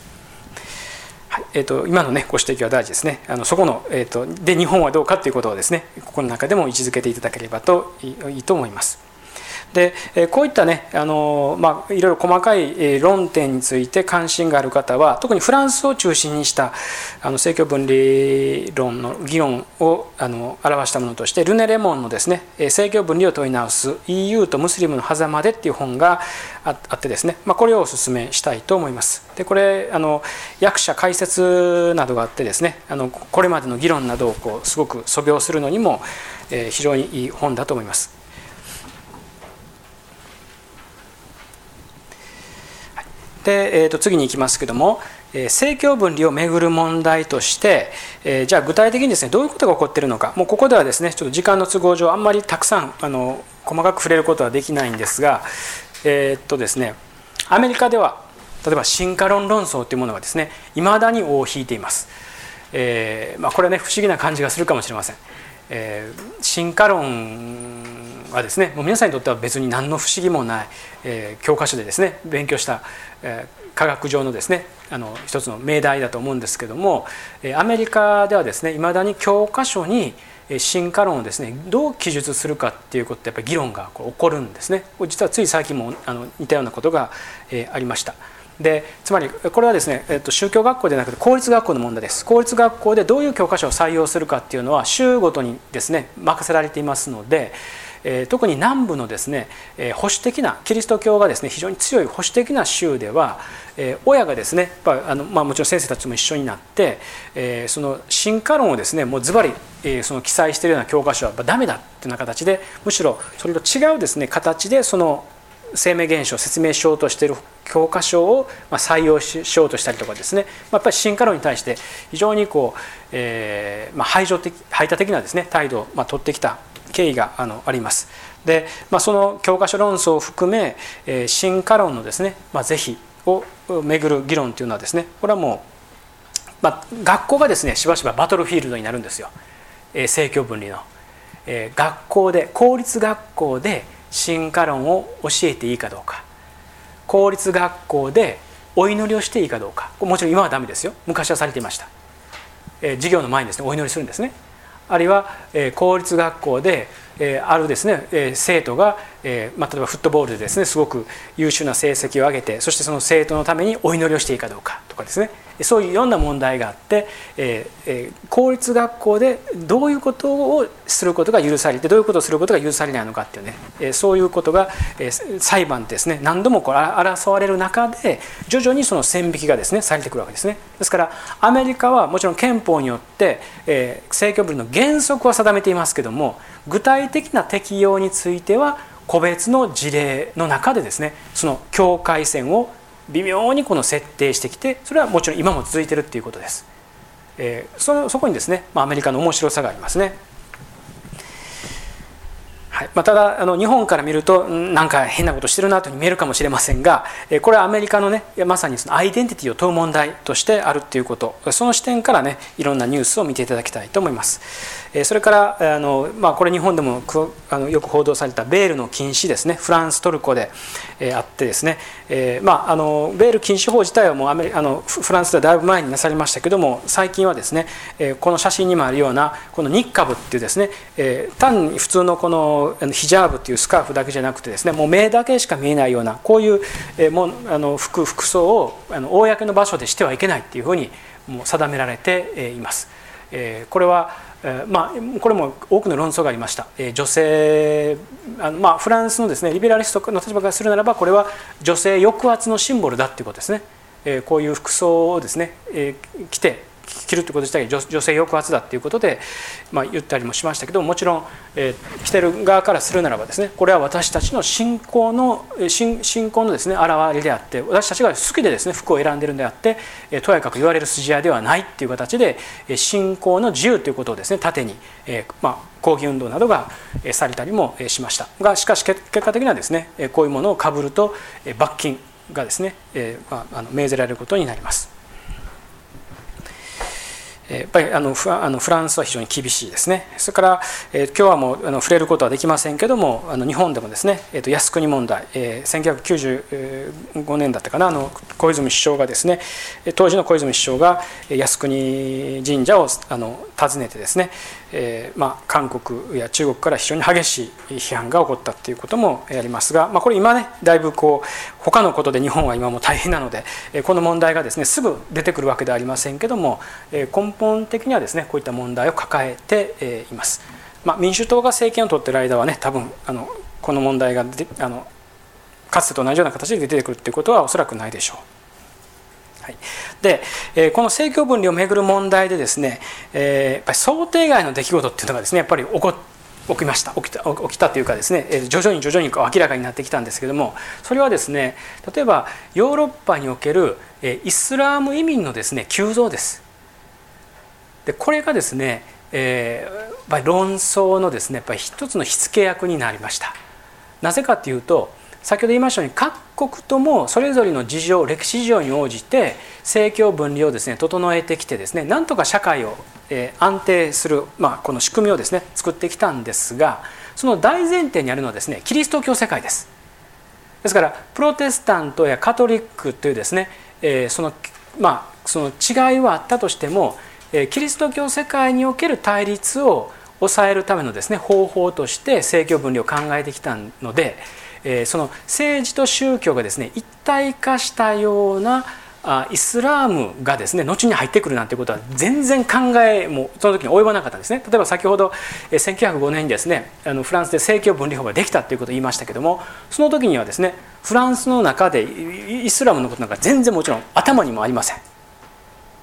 はいえーと、今の、ね、ご指摘は大事ですね。あのそこの、えーと、で日本はどうかということをですねここの中でも位置づけていただければといいと思います。でこういったねあの、まあ、いろいろ細かい論点について関心がある方は特にフランスを中心にしたあの政教分離論の議論をあの表したものとしてルネ・レモンのですね「政教分離を問い直す EU とムスリムの狭間で」っていう本があってですね、まあ、これをお勧めしたいと思います。でこれあの役者解説などがあってですねあのこれまでの議論などをこうすごく素描するのにもえ非常にいい本だと思います。で、えー、と次に行きますけども、えー、政教分離をめぐる問題として、えー、じゃあ具体的にですねどういうことが起こっているのかもうここではですねちょっと時間の都合上あんまりたくさんあの細かく触れることはできないんですがえー、っとですねアメリカでは例えば進化論論争というものがですねいまだに尾を引いています。えーまあ、これはね不思議な感じがするかもしれません。えー、進化論はですねもう皆さんにとっては別に何の不思議もない、えー、教科書でですね勉強した、科学上のですねあの一つの命題だと思うんですけども、え、アメリカではですねいまだに教科書に進化論をですねどう記述するかっていうことでやっぱり議論がこう起こるんですね実はつい最近もあの似たようなことが、え、ありました。でつまりこれはですね、えっと、宗教学校ではなくて公立学校の問題です公立学校でどういう教科書を採用するかっていうのは州ごとにですね任せられていますのでえ特に南部のですね、え保守的なキリスト教がですね非常に強い保守的な州では、え親がですねやっぱあの、まあ、もちろん先生たちも一緒になって、えその進化論をですねもうズバリ、えその記載しているような教科書はダメだっていうような形でむしろそれと違うですね形でその生命現象を説明しようとしている教科書を採用しようとしたりとかですねやっぱり進化論に対して非常にこう、えーまあ、排除的排他的なですね態度を、まあ、取ってきた経緯があのあります。で、まあ、その教科書論争を含め、えー、進化論のですね、まあ、是非をめぐる議論というのはですねこれはもう、まあ、学校がですねしばしばバトルフィールドになるんですよ、えー、政教分離の。えー、学校で公立学校で進化論を教えていいかどうか。公立学校でお祈りをしていいかどうか。もちろん今はダメですよ。昔はされていました、えー、授業の前にですねお祈りするんですね。あるいは、公立学校で、あるですね、生徒が、えまあ、例えばフットボールでですねすごく優秀な成績を上げてそしてその生徒のためにお祈りをしていいかどうかとかですねそういういろんな問題があって、えー、公立学校でどういうことをすることが許されてどういうことをすることが許されないのかっていうね、えそういうことが、え裁判ですね何度もこう争われる中で徐々にその線引きがですねされてくるわけですね。ですからアメリカはもちろん憲法によって、えー、政教分離の原則は定めていますけども具体的な適用については個別の事例の中でですねその境界線を微妙にこの設定してきてそれはもちろん今も続いてるっていうことです。えー、そのそこにですね、まあ、アメリカの面白さがありますね。はいまあ、ただあの日本から見るとなんか変なことしてるなというふうに見えるかもしれませんがこれはアメリカのねまさにそのアイデンティティを問う問題としてあるということその視点からねいろんなニュースを見ていただきたいと思いますそれからあの、まあ、これ日本でもあのよく報道されたベールの禁止ですねフランストルコでえあってですね、え、まあ、あのベール禁止法自体はもうアメリあのフランスではだいぶ前になされましたけども最近はですねえこの写真にもあるようなこのニッカブっていうですねえ単に普通のこのヒジャーブというスカーフだけじゃなくてですねもう目だけしか見えないようなこういう、えもあの服服装をあの公の場所でしてはいけないっていうふうにもう定められています。えこれはまあ、これも多くの論争がありました、え女性あの、まあ、フランスのです、ね、リベラリストの立場からするならばこれは女性抑圧のシンボルだということですね、えこういう服装をですね、え着て着るということ自体が女性抑圧だということで、まあ、言ったりもしましたけどもちろん、えー、着てる側からするならばですねこれは私たちの信仰の信信仰のですね現れであって私たちが好きでですね服を選んでるんであって、えー、とやかく言われる筋合いではないっていう形で、信仰の自由ということをですね盾に、えーまあ、抗議運動などがされたりもしましたがしかし結果的にはですねこういうものをかぶると罰金がですね、えーまあ、あの命ぜられることになります。やっぱりあのフあのフランスは非常に厳しいですね。それから、えー、今日はもうあの触れることはできませんけどもあの日本でもですね、えー、と靖国問題、えー、1995年だったかなあの小泉首相がですね当時の小泉首相が靖国神社をあの訪ねてですね、えーまあ、韓国や中国から非常に激しい批判が起こったということもありますが、まあ、これ今ねだいぶこう他のことで日本は今も大変なのでえこの問題がですねすぐ出てくるわけではありませんけどもえ根本的にはですねこういった問題を抱えています。まあ、民主党が政権を取ってる間はね多分あのこの問題があのかつてと同じような形で出てくるということはおそらくないでしょう。はい、で、えこの政教分離をめぐる問題でですね、えやっぱり想定外の出来事っていうのがですねやっぱり起こ起きました。起きた起きたというかですねえ徐々に徐々にこう明らかになってきたんですけどもそれはですね例えばヨーロッパにおけるえイスラーム移民のですね急増です。でこれがですね、えー、論争のですねやっぱり一つの火付け役になりました。なぜかというと先ほど言いましたように各国ともそれぞれの事情歴史事情に応じて政教分離をですね整えてきてですねなんとか社会を、安定する、まあ、この仕組みをですね作ってきたんですがその大前提にあるのはですねキリスト教世界です。ですからプロテスタントやカトリックというですね、えー、そのまあその違いはあったとしても、え、キリスト教世界における対立を抑えるためのですね方法として政教分離を考えてきたのでえその政治と宗教がですね一体化したようなイスラームがですね後に入ってくるなんてことは全然考えもその時に及ばなかったんですね。例えば先ほど1905年にですねあのフランスで政教分離法ができたということを言いましたけどもその時にはですねフランスの中でイスラムのことなんか全然もちろん頭にもありません。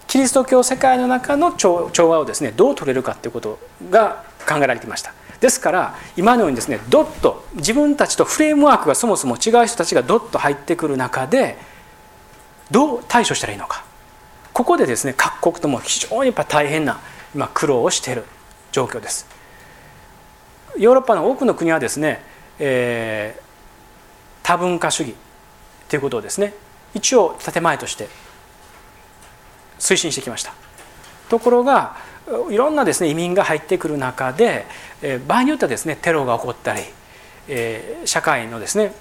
キリスト教世界の中の調和をですねどう取れるかということが考えられていました。ですから今のようにですねドッと自分たちとフレームワークがそもそも違う人たちがドッと入ってくる中でどう対処したらいいのか。ここでですね各国とも非常にやっぱ大変な今苦労をしている状況です。ヨーロッパの多くの国はですね、えー、多文化主義ということをですね一応建前として推進してきました。ところがいろんなですね移民が入ってくる中で、え場合によってはですねテロが起こったり、え社会のですね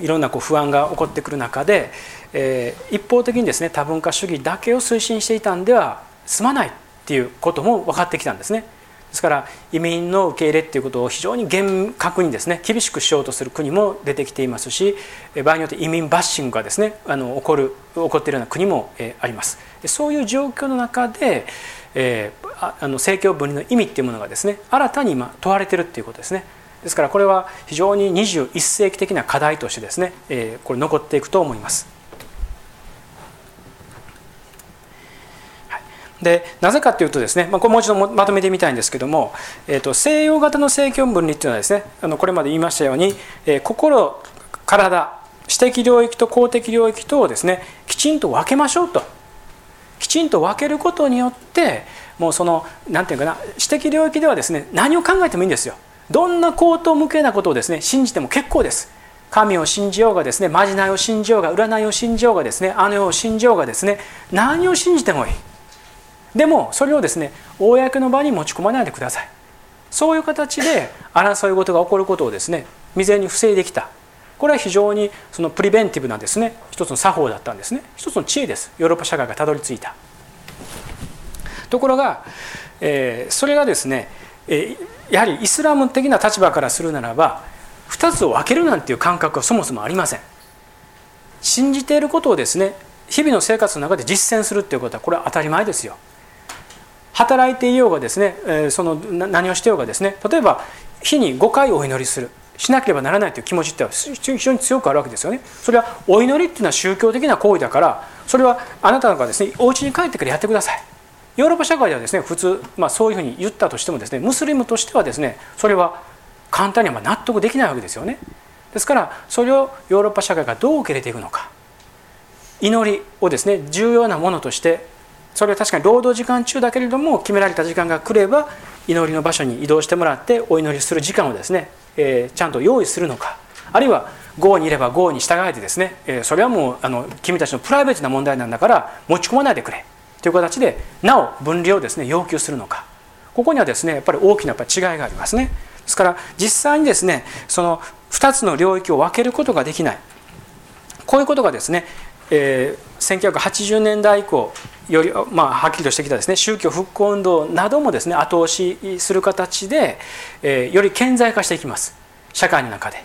いろんなこう不安が起こってくる中で、え一方的にですね多文化主義だけを推進していたんでは済まないっていうことも分かってきたんですね。ですから移民の受け入れっていうことを非常に厳格にですね厳しくしようとする国も出てきていますし場合によって移民バッシングがですねあの起こる起こっているような国も、あります。そういう状況の中で、えー、あの政教分離の意味っていうものがですね新たに今問われてるっていうことですねですからこれは非常に21世紀的な課題としてですね、えー、これ残っていくと思います。でなぜかというとですね、まあ、これもう一度まとめてみたいんですけども、えーと、西洋型の政教分離っていうのはですねあのこれまで言いましたように、えー、心体私的領域と公的領域とをですねきちんと分けましょうと。きちんと分けることによってもうその何て言うかな私的領域ではですね何を考えてもいいんですよ。どんな高等無形なことをですね信じても結構です。神を信じようがですねまじないを信じようが占いを信じようがですねあの世を信じようがですね何を信じてもいい。でもそれをですね公の場に持ち込まないでください。そういう形で争い事が起こることをですね未然に防いできた。これは非常にそのプリベンティブなですね一つの作法だったんですね。一つの知恵です。ヨーロッパ社会がたどり着いた。ところが、えー、それがですね、えー、やはりイスラム的な立場からするならば2つを分けるなんていう感覚はそもそもありません。信じていることをですね日々の生活の中で実践するっていうことはこれは当たり前ですよ。働いていようがですね、その何をしてようがですね例えば日に5回お祈りする。しなければならないという気持ちって非常に強くあるわけですよね。それはお祈りっていうのは宗教的な行為だからそれはあなたがですねお家に帰ってからやってください。ヨーロッパ社会ではですね普通、まあ、そういうふうに言ったとしてもですねムスリムとしてはですねそれは簡単には納得できないわけですよね。ですからそれをヨーロッパ社会がどう受け入れていくのか。祈りをですね重要なものとしてそれは確かに労働時間中だけれども決められた時間が来れば祈りの場所に移動してもらってお祈りする時間をですね、えー、ちゃんと用意するのか。あるいは豪にいれば豪に従えてですね、えー、それはもうあの君たちのプライベートな問題なんだから持ち込まないでくれ。という形でなお分離をですね要求するのか。ここにはですねやっぱり大きなやっぱ違いがありますね。ですから実際にですねその2つの領域を分けることができない。こういうことがですね、えー、1980年代以降より、まあ、はっきりとしてきたですね宗教復興運動などもですね後押しする形で、えー、より顕在化していきます社会の中で。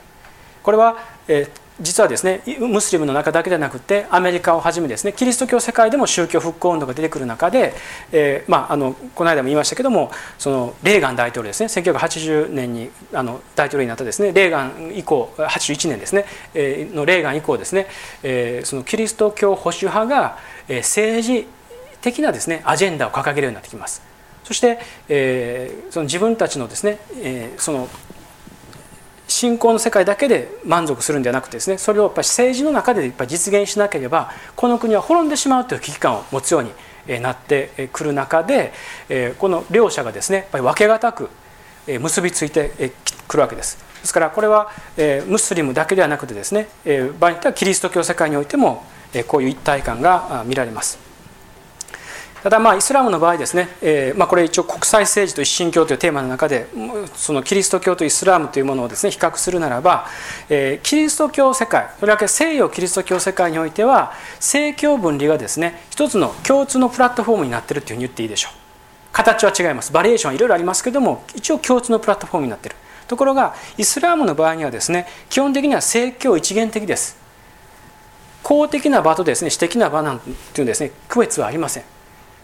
これは、えー実はですねムスリムの中だけでなくてアメリカをはじめですねキリスト教世界でも宗教復興運動が出てくる中で、えー、まあ、あのこの間も言いましたけどもそのレーガン大統領ですね1980年にあの大統領になったですねレーガン以降81年ですね、えー、のレーガン以降ですね、えー、そのキリスト教保守派が、え政治的なですねアジェンダを掲げるようになってきます。そして、えー、その自分たちのですね、えー、その信仰の世界だけで満足するんではなくてですねそれをやっぱり政治の中でやっぱり実現しなければこの国は滅んでしまうという危機感を持つようになってくる中でこの両者がですねやっぱり分けがたく結びついてくるわけです。ですからこれはムスリムだけではなくてですね場合によってはキリスト教世界においてもこういう一体感が見られます。ただまあイスラムの場合ですね、えーまあ、これ一応国際政治と一神教というテーマの中でそのキリスト教とイスラムというものをですね比較するならば、えー、キリスト教世界とりわけ西洋キリスト教世界においては政教分離がですね一つの共通のプラットフォームになってるというふうに言っていいでしょう。形は違います。バリエーションはいろいろありますけども一応共通のプラットフォームになってる。ところがイスラームの場合にはですね基本的には政教一元的です。公的な場とですね私的な場なんていうんですね区別はありません。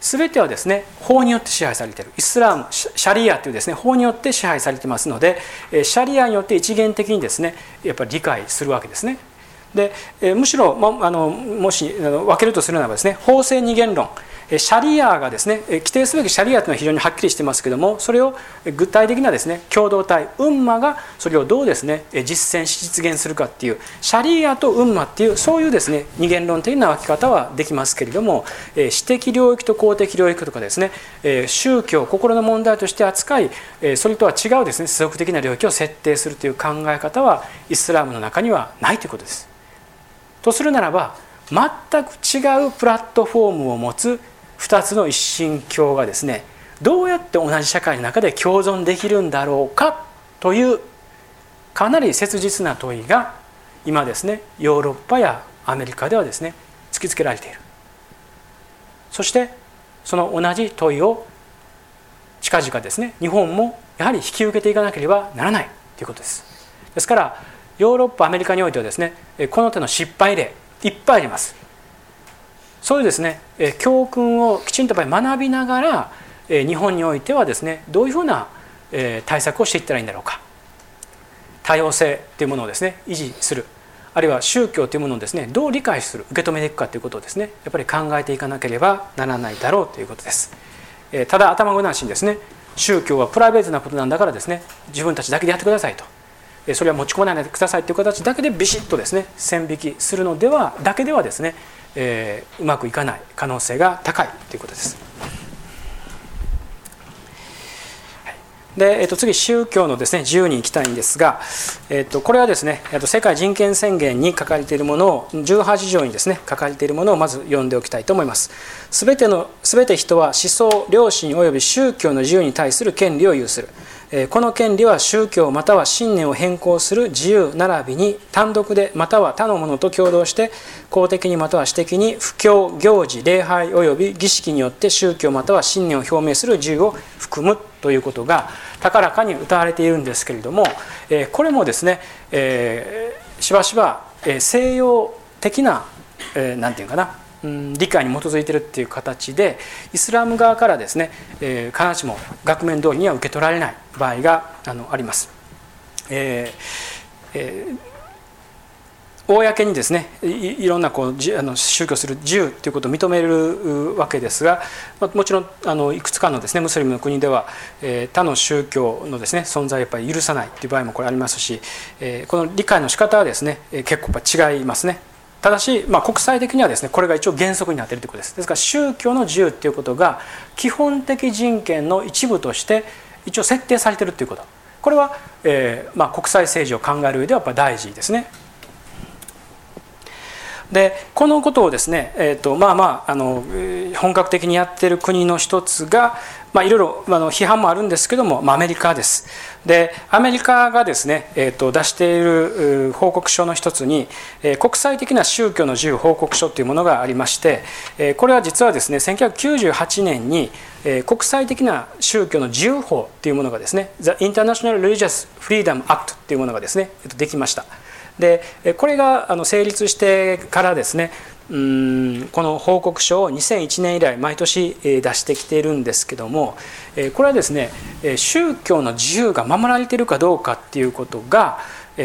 全てはですね法によって支配されている。イスラームシャリアというですね法によって支配されてますのでシャリアによって一元的にですねやっぱり理解するわけですね。でむしろもあのもし分けるとするならばですね法制二元論シャリアがですね規定すべきシャリアというのは非常にはっきりしてますけどもそれを具体的なですね共同体ウンマがそれをどうですね実践し実現するかっていうシャリアとウンマっていうそういうですね二元論的な分け方はできますけれども私的領域と公的領域とかですね宗教心の問題として扱いそれとは違うですね世俗的な領域を設定するという考え方はイスラムの中にはないということです。とするならば全く違うプラットフォームを持つ2つの一神教がですねどうやって同じ社会の中で共存できるんだろうかというかなり切実な問いが今ですねヨーロッパやアメリカではですね突きつけられている。そしてその同じ問いを近々ですね日本もやはり引き受けていかなければならないということです。ですからヨーロッパアメリカにおいてはですねこの手の失敗例いっぱいあります。そういうですね教訓をきちんとやっぱり学びながら日本においてはですねどういうふうな対策をしていったらいいんだろうか。多様性というものをですね維持する。あるいは宗教というものをですねどう理解する受け止めていくかということをですねやっぱり考えていかなければならないだろうということです。ただ頭ごなしにですね宗教はプライベートなことなんだからですね自分たちだけでやってくださいと。それは持ち込まないでくださいという形だけでビシッとですね線引きするのではだけではですねえー、うまくいかない可能性が高いということです。で、えっと、次宗教のですね自由に行きたいんですが、えっと、これはですね、えっと、世界人権宣言に書かれているものを18条にですね書かれているものをまず読んでおきたいと思います。すべてのすべて人は思想良心及び宗教の自由に対する権利を有する。この権利は宗教または信念を変更する自由並びに単独でまたは他の者と共同して公的にまたは私的に布教行事礼拝及び儀式によって宗教または信念を表明する自由を含むということが高らかに謳われているんですけれどもこれもですねしばしば西洋的な何て言うかな理解に基づいてるっていう形でイスラム側からですね、えー、必ずしも額面通りには受け取られない場合があのあります。えーえー、公にですねいろんなこうあの宗教する自由ということを認めるわけですがまあもちろんあのいくつかのですねムスリムの国では、えー、他の宗教のですね存在をやっぱり許さないという場合もこれありますし、えー、この理解の仕方はですね結構やっぱ違いますね。ただし、まあ、国際的にはですねこれが一応原則になっているということです。ですから宗教の自由っていうことが基本的人権の一部として一応設定されているということ。これは、えーまあ、国際政治を考える上ではやっぱ大事ですね。でこのことをですね、えーとまあまあ、あの本格的にやっている国の一つが、まあ、いろいろあの批判もあるんですけども、まあ、アメリカです。でアメリカがですね、えーと、出している報告書の一つに、えー、国際的な宗教の自由報告書というものがありまして、えー、これは実はですね1998年に、えー、国際的な宗教の自由法というものがですね The International Religious Freedom Act というものがですねできました。でこれがあの成立してからですねうんこの報告書を2001年以来毎年出してきているんですけどもこれはですね宗教の自由が守られているかどうかっていうことが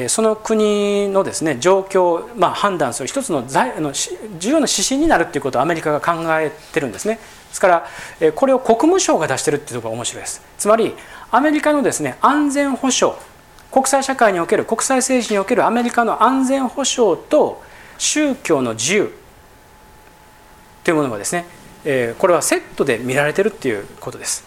その国のですね状況を、まあ、判断する一つのの重要な指針になるっていうことをアメリカが考えてるんですね。ですからこれを国務省が出してるっていうところが面白いです。つまりアメリカのですね安全保障国際社会における国際政治におけるアメリカの安全保障と宗教の自由というものがですね、えこれはセットで見られてるっていうことです。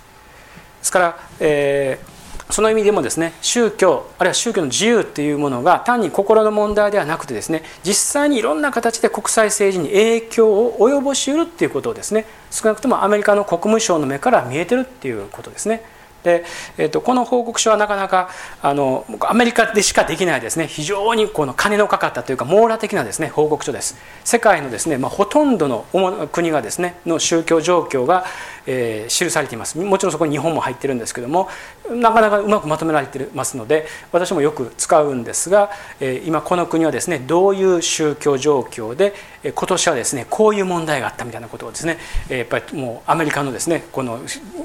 ですから、えー、その意味でもですね宗教あるいは宗教の自由っていうものが単に心の問題ではなくてですね実際にいろんな形で国際政治に影響を及ぼしうるっていうことをですね少なくともアメリカの国務省の目から見えてるっていうことですね。で、えーと、この報告書はなかなかあのアメリカでしかできないですね。非常にこの金のかかったというか網羅的なですね報告書です。世界のですね、まあ、ほとんどの国がですねの宗教状況が、えー、記されています。もちろんそこに日本も入ってるんですけどもなかなかうまくまとめられてますので私もよく使うんですが、えー、今この国はですねどういう宗教状況で今年はですねこういう問題があったみたいなことをですねやっぱりもうアメリカのですねこの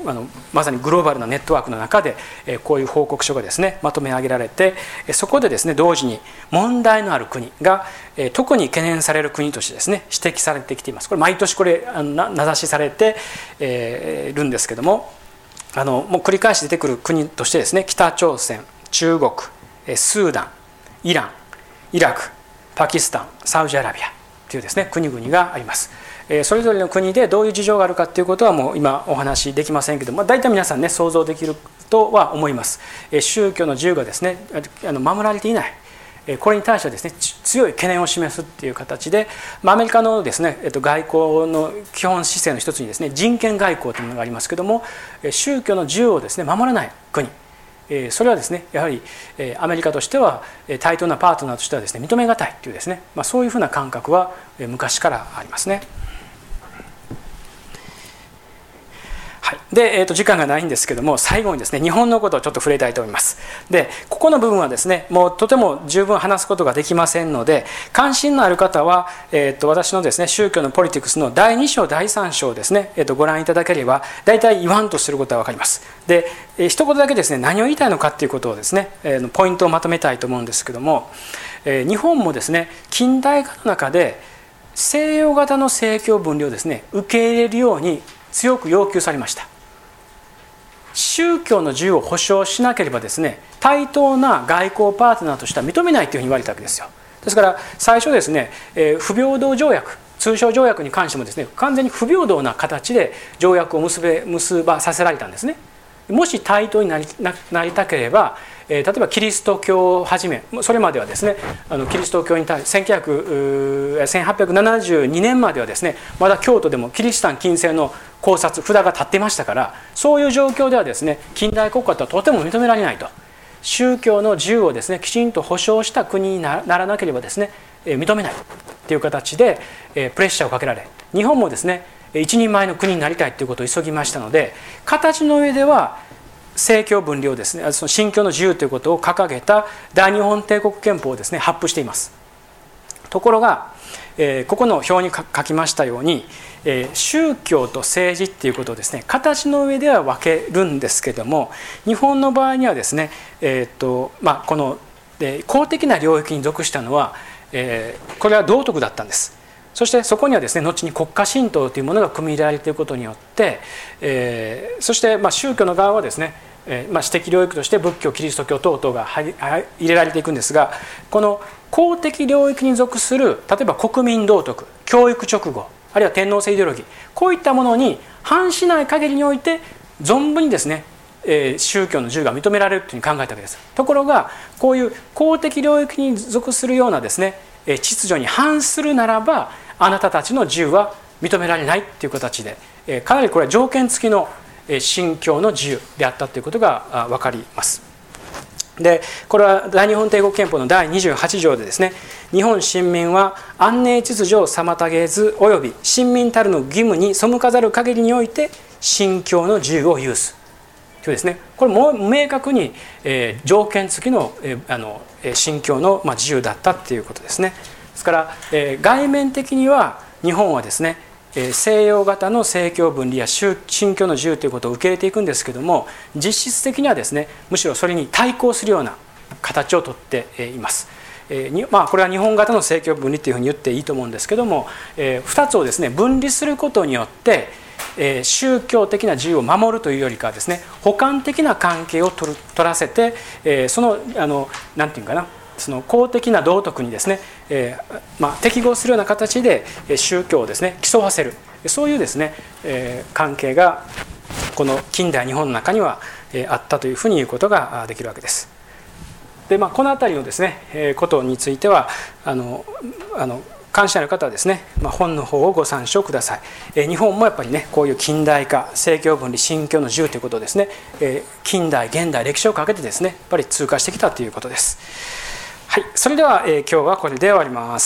あのまさにグローバルなネットワークの中でこういう報告書がですねまとめ上げられてそこでですね同時に問題のある国が特に懸念される国としてですね指摘されてきていますこれ毎年これ名指しされているんですけどもあのもう繰り返し出てくる国としてですね北朝鮮中国スーダンイランイラクパキスタンサウジアラビアというですね国々があります。それぞれの国でどういう事情があるかということはもう今お話しできませんけど、まあ、大体皆さんね想像できるとは思います。宗教の自由がですねあの守られていないこれに対してはですね強い懸念を示すっていう形で、まあ、アメリカのですね、えっと、外交の基本姿勢の一つにですね人権外交というものがありますけども宗教の自由をですね守らない国それはですねやはりアメリカとしては対等なパートナーとしてはですね認めがたいというですね、まあ、そういうふうな感覚は昔からありますね。で、えー、と時間がないんですけども最後にですね日本のことをちょっと触れたいと思います。でここの部分はですねもうとても十分話すことができませんので関心のある方は、えー、と私のですね宗教のポリティクスの第2章第3章ですね、えー、とご覧いただければ大体言わんとすることは分かります。で、えー、一言だけですね何を言いたいのかっていうことをですね、えー、ポイントをまとめたいと思うんですけども、えー、日本もですね近代化の中で西洋型の政教分離をですね受け入れるように強く要求されました。宗教の自由を保障しなければですね対等な外交パートナーとしては認めないというふうに言われたわけですよ。ですから最初ですね、え、不平等条約通商条約に関してもですね完全に不平等な形で条約を結べ結ばさせられたんですね。もし対等になりなりたければ、えー、例えばキリスト教をはじめそれまではですねあのキリスト教に対して1872年まではですねまだ京都でもキリシタン近世の考察札が立ってましたからそういう状況ではですね近代国家とはとても認められないと。宗教の自由をですねきちんと保障した国にならなければですね認めない。という形でプレッシャーをかけられ日本もですね一人前の国になりたいということを急ぎましたので形の上では政教分離をですねその信教の自由ということを掲げた大日本帝国憲法をですね発布しています。ところが、えー、ここの表に書きましたように、えー、宗教と政治っていうことをですね形の上では分けるんですけども日本の場合にはですね、えーとまあ、この、え、公的な領域に属したのは、え、これは道徳だったんです。そしてそこにはですね後に国家神道というものが組み入れられていることによって、えー、そしてまあ宗教の側はですね、えー、まあ私的領域として仏教キリスト教等々が入れられていくんですがこの公的領域に属する例えば国民道徳教育直後あるいは天皇制イデオロギーこういったものに反しない限りにおいて存分にですねえ宗教の自由が認められるというふうに考えたわけです。ところがこういう公的領域に属するようなですね秩序に反するならばあなたたちの自由は認められないという形でかなりこれは条件付きの信教の自由であったということが分かります。でこれは大日本帝国憲法の第28条でですね日本臣民は安寧秩序を妨げず及び臣民たるの義務に背かざる限りにおいて信教の自由を有すというですねこれも明確に、えー、条件付きの,、えー、あの信教の、まあ、自由だったっていうことですね。ですから、えー、外面的には日本はですねえ西洋型の政教分離や信教の自由ということを受け入れていくんですけども実質的にはですねむしろそれに対抗するような形をとっています。えーまあ、これは日本型の政教分離というふうに言っていいと思うんですけども、えー、2つをですね分離することによって、え、宗教的な自由を守るというよりかはですね補完的な関係を取る取らせて、えー、そのあのなんていうかなその公的な道徳にですね、えーまあ、適合するような形で宗教をですね競わせる。そういうですね、えー、関係がこの近代日本の中には、えー、あったというふうに言うことができるわけです。でまあ、この辺りのですね、えー、ことについてはあのあの関心ある方はですね、まあ、本の方をご参照ください、えー、日本もやっぱりねこういう近代化政教分離信教の自由ということをですね、えー、近代現代歴史をかけてですねやっぱり通過してきたということです。はい、それでは、えー、今日はこれで終わります。